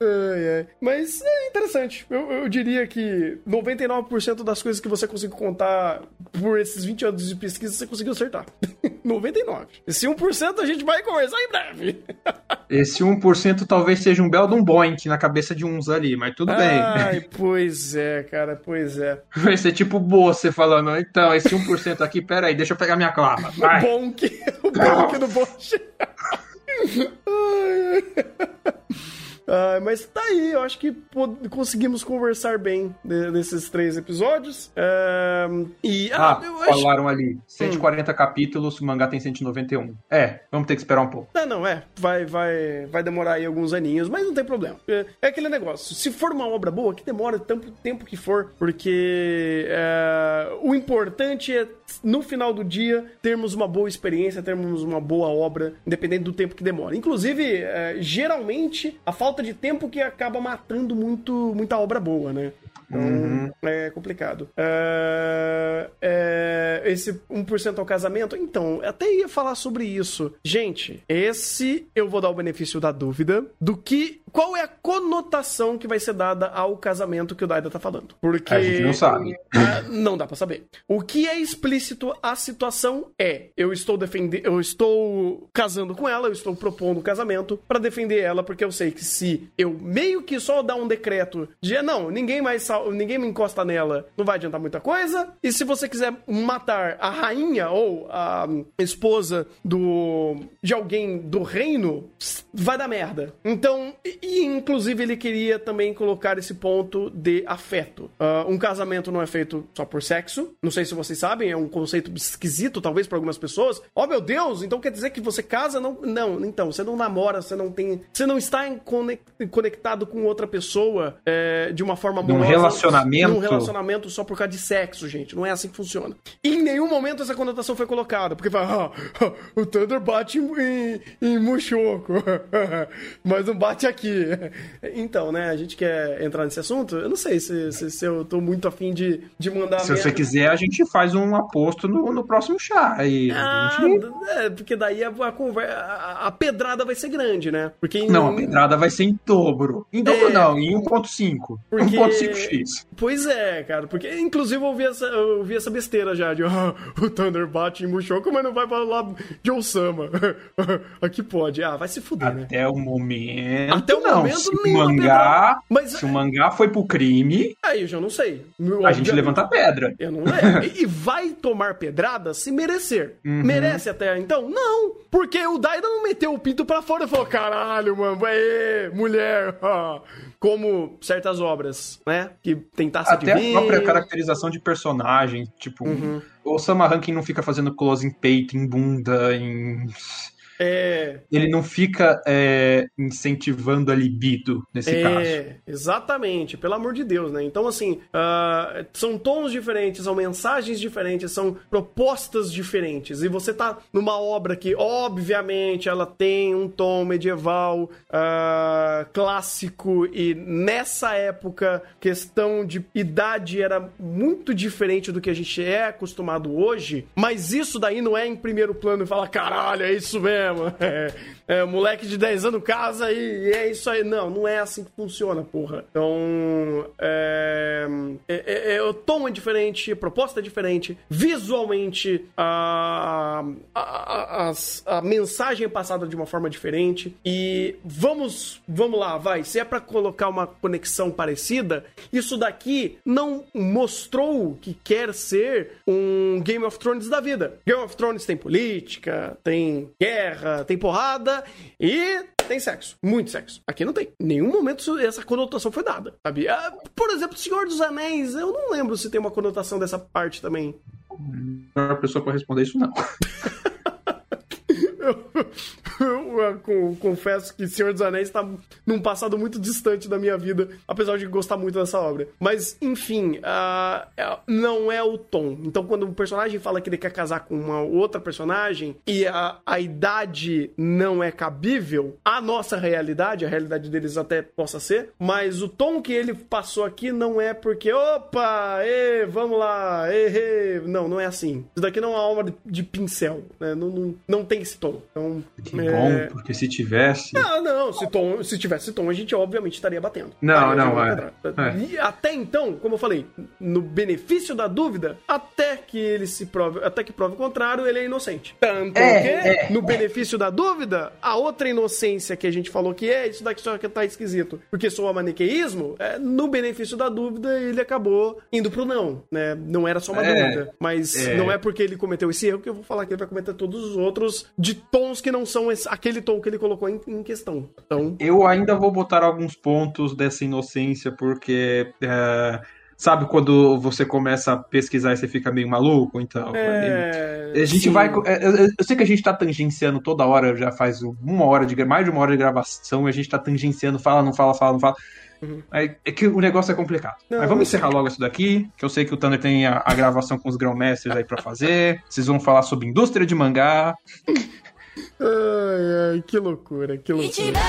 Ai, ai. Mas é interessante. Eu, eu diria que 99% das coisas que você conseguiu contar por esses 20 anos de pesquisa, você conseguiu acertar. [LAUGHS] 99. Esse 1% a gente vai conversar em breve. [LAUGHS] Esse 1% talvez seja um belo de um boink na cabeça de uns ali, mas tudo bem. Ai, pois é, cara, pois é. Vai ser tipo você falando, então, esse 1% aqui, pera aí, deixa eu pegar minha clava. Vai. O bonk, o bonk do bonk. [LAUGHS] [LAUGHS] Uh, mas tá aí, eu acho que conseguimos conversar bem de, desses três episódios. Uh, e, ah, ah falaram acho... ali, 140 hum. capítulos, o mangá tem 191. É, vamos ter que esperar um pouco. Não, não, é. Vai, vai, vai demorar aí alguns aninhos, mas não tem problema. É, é aquele negócio, se for uma obra boa, que demora tanto tempo que for, porque é, o importante é, no final do dia, termos uma boa experiência, termos uma boa obra, independente do tempo que demora. Inclusive, é, geralmente, a falta falta de tempo que acaba matando muito, muita obra boa, né? Então, uhum. é complicado. É, é, esse 1% ao casamento, então, até ia falar sobre isso. Gente, esse eu vou dar o benefício da dúvida do que. Qual é a conotação que vai ser dada ao casamento que o Daida tá falando? Porque. A gente não sabe. É, não dá para saber. O que é explícito a situação é: eu estou defendendo. Eu estou casando com ela, eu estou propondo o casamento para defender ela, porque eu sei que se eu meio que só dar um decreto de não, ninguém mais ninguém me encosta nela, não vai adiantar muita coisa. E se você quiser matar a rainha ou a esposa do de alguém do reino, vai dar merda. Então, e, inclusive ele queria também colocar esse ponto de afeto. Uh, um casamento não é feito só por sexo. Não sei se vocês sabem, é um conceito esquisito talvez para algumas pessoas. Oh meu Deus, então quer dizer que você casa não? Não, então você não namora, você não tem, você não está conectado com outra pessoa é, de uma forma amorosa relacionamento. Num relacionamento só por causa de sexo, gente. Não é assim que funciona. E em nenhum momento essa conotação foi colocada. Porque fala, ah, o Thunder bate em, em, em Mushoku, [LAUGHS] mas não bate aqui. Então, né, a gente quer entrar nesse assunto? Eu não sei se, se, se eu tô muito afim de, de mandar. Se você quiser, a gente faz um aposto no, no próximo chá. Aí ah, gente... é, porque daí a, a, conversa, a, a, pedrada vai ser grande, né? Porque em... Não, a pedrada vai ser em dobro. Em dobro é... não, em 1.5. Porque... 1.5x. Pois é, cara, porque inclusive eu ouvi essa, eu ouvi essa besteira já de [LAUGHS] ah, o Thunder bate em Mushoku, mas não vai lá de Osama. [LAUGHS] Aqui pode. Ah, vai se fuder, Até né? Até o momento. Até o não. momento se o mangá, mas se o mangá foi pro crime, aí eu já não sei. A gente levanta a pedra. Eu não é. [LAUGHS] e vai tomar pedrada se merecer. Uhum. Merece até então? Não, porque o Daida não meteu o pinto para fora e falou: "Caralho, mano, aê, mulher". Como certas obras, né? Que tentasse Até a própria caracterização de personagem, tipo, uhum. o Sam Rankin não fica fazendo close em peito, em bunda, em é... Ele não fica é, incentivando a libido nesse é, caso. Exatamente, pelo amor de Deus, né? Então, assim, uh, são tons diferentes, são mensagens diferentes, são propostas diferentes. E você tá numa obra que, obviamente, ela tem um tom medieval uh, clássico, e nessa época, questão de idade era muito diferente do que a gente é acostumado hoje, mas isso daí não é em primeiro plano e fala, caralho, é isso mesmo mesmo. [LAUGHS] É, é, moleque de 10 anos casa e, e, é isso aí. Não, não é assim que funciona, porra. Então, é, é, é, é o tom é diferente, proposta é diferente, visualmente a, a, a, a, a mensagem é passada de uma forma diferente. E vamos, vamos lá, vai. Se é para colocar uma conexão parecida, isso daqui não mostrou que quer ser um Game of Thrones da vida. Game of Thrones tem política, tem guerra guerra, tem porrada e tem sexo. Muito sexo. Aqui não tem. Em nenhum momento essa conotação foi dada, sabe? Ah, por exemplo, Senhor dos Anéis, eu não lembro se tem uma conotação dessa parte também. A pessoa para responder isso, não. [LAUGHS] [LAUGHS] eu, [LAUGHS] eu, confesso que Senhor dos Anéis está num passado muito distante da minha vida, apesar de gostar muito dessa obra. Mas, enfim, uh, não é o tom. Então, quando o personagem fala que ele quer casar com uma outra personagem e a, a idade não é cabível, a nossa realidade, a realidade deles até possa ser, mas o tom que ele passou aqui não é porque, opa, ê, vamos lá, ê, ê. não, não é assim. Isso daqui não é uma obra de pincel, né? não, não, não tem esse tom. Então, é... bom. porque se tivesse. Ah, não, se, tom, se tivesse tom, a gente obviamente estaria batendo. Não, não, é. é. E até então, como eu falei, no benefício da dúvida, até que ele se prove, até que prove o contrário, ele é inocente. Tanto é, que, é, no benefício da dúvida, a outra inocência que a gente falou que é, isso daqui só que tá esquisito, porque soa maniqueísmo, é, no benefício da dúvida, ele acabou indo pro não, né? Não era só uma é, dúvida. Mas é. não é porque ele cometeu esse erro que eu vou falar que ele vai cometer todos os outros de tons que não são aquele tom que ele colocou em, em, questão. Então... Eu ainda vou botar alguns pontos dessa inocência, porque. É Sabe quando você começa a pesquisar e você fica meio maluco? Então, é, a gente sim. vai. É, eu sei que a gente tá tangenciando toda hora, já faz uma hora de mais de uma hora de gravação, e a gente tá tangenciando, fala, não fala, fala, não fala. Uhum. É, é, que o negócio é complicado. Não, Mas vamos encerrar logo isso daqui, que eu sei que o Thunder tem a, a gravação com os grão-mestres aí pra fazer. Vocês vão falar sobre indústria de mangá. Ai, ai, que loucura, que loucura.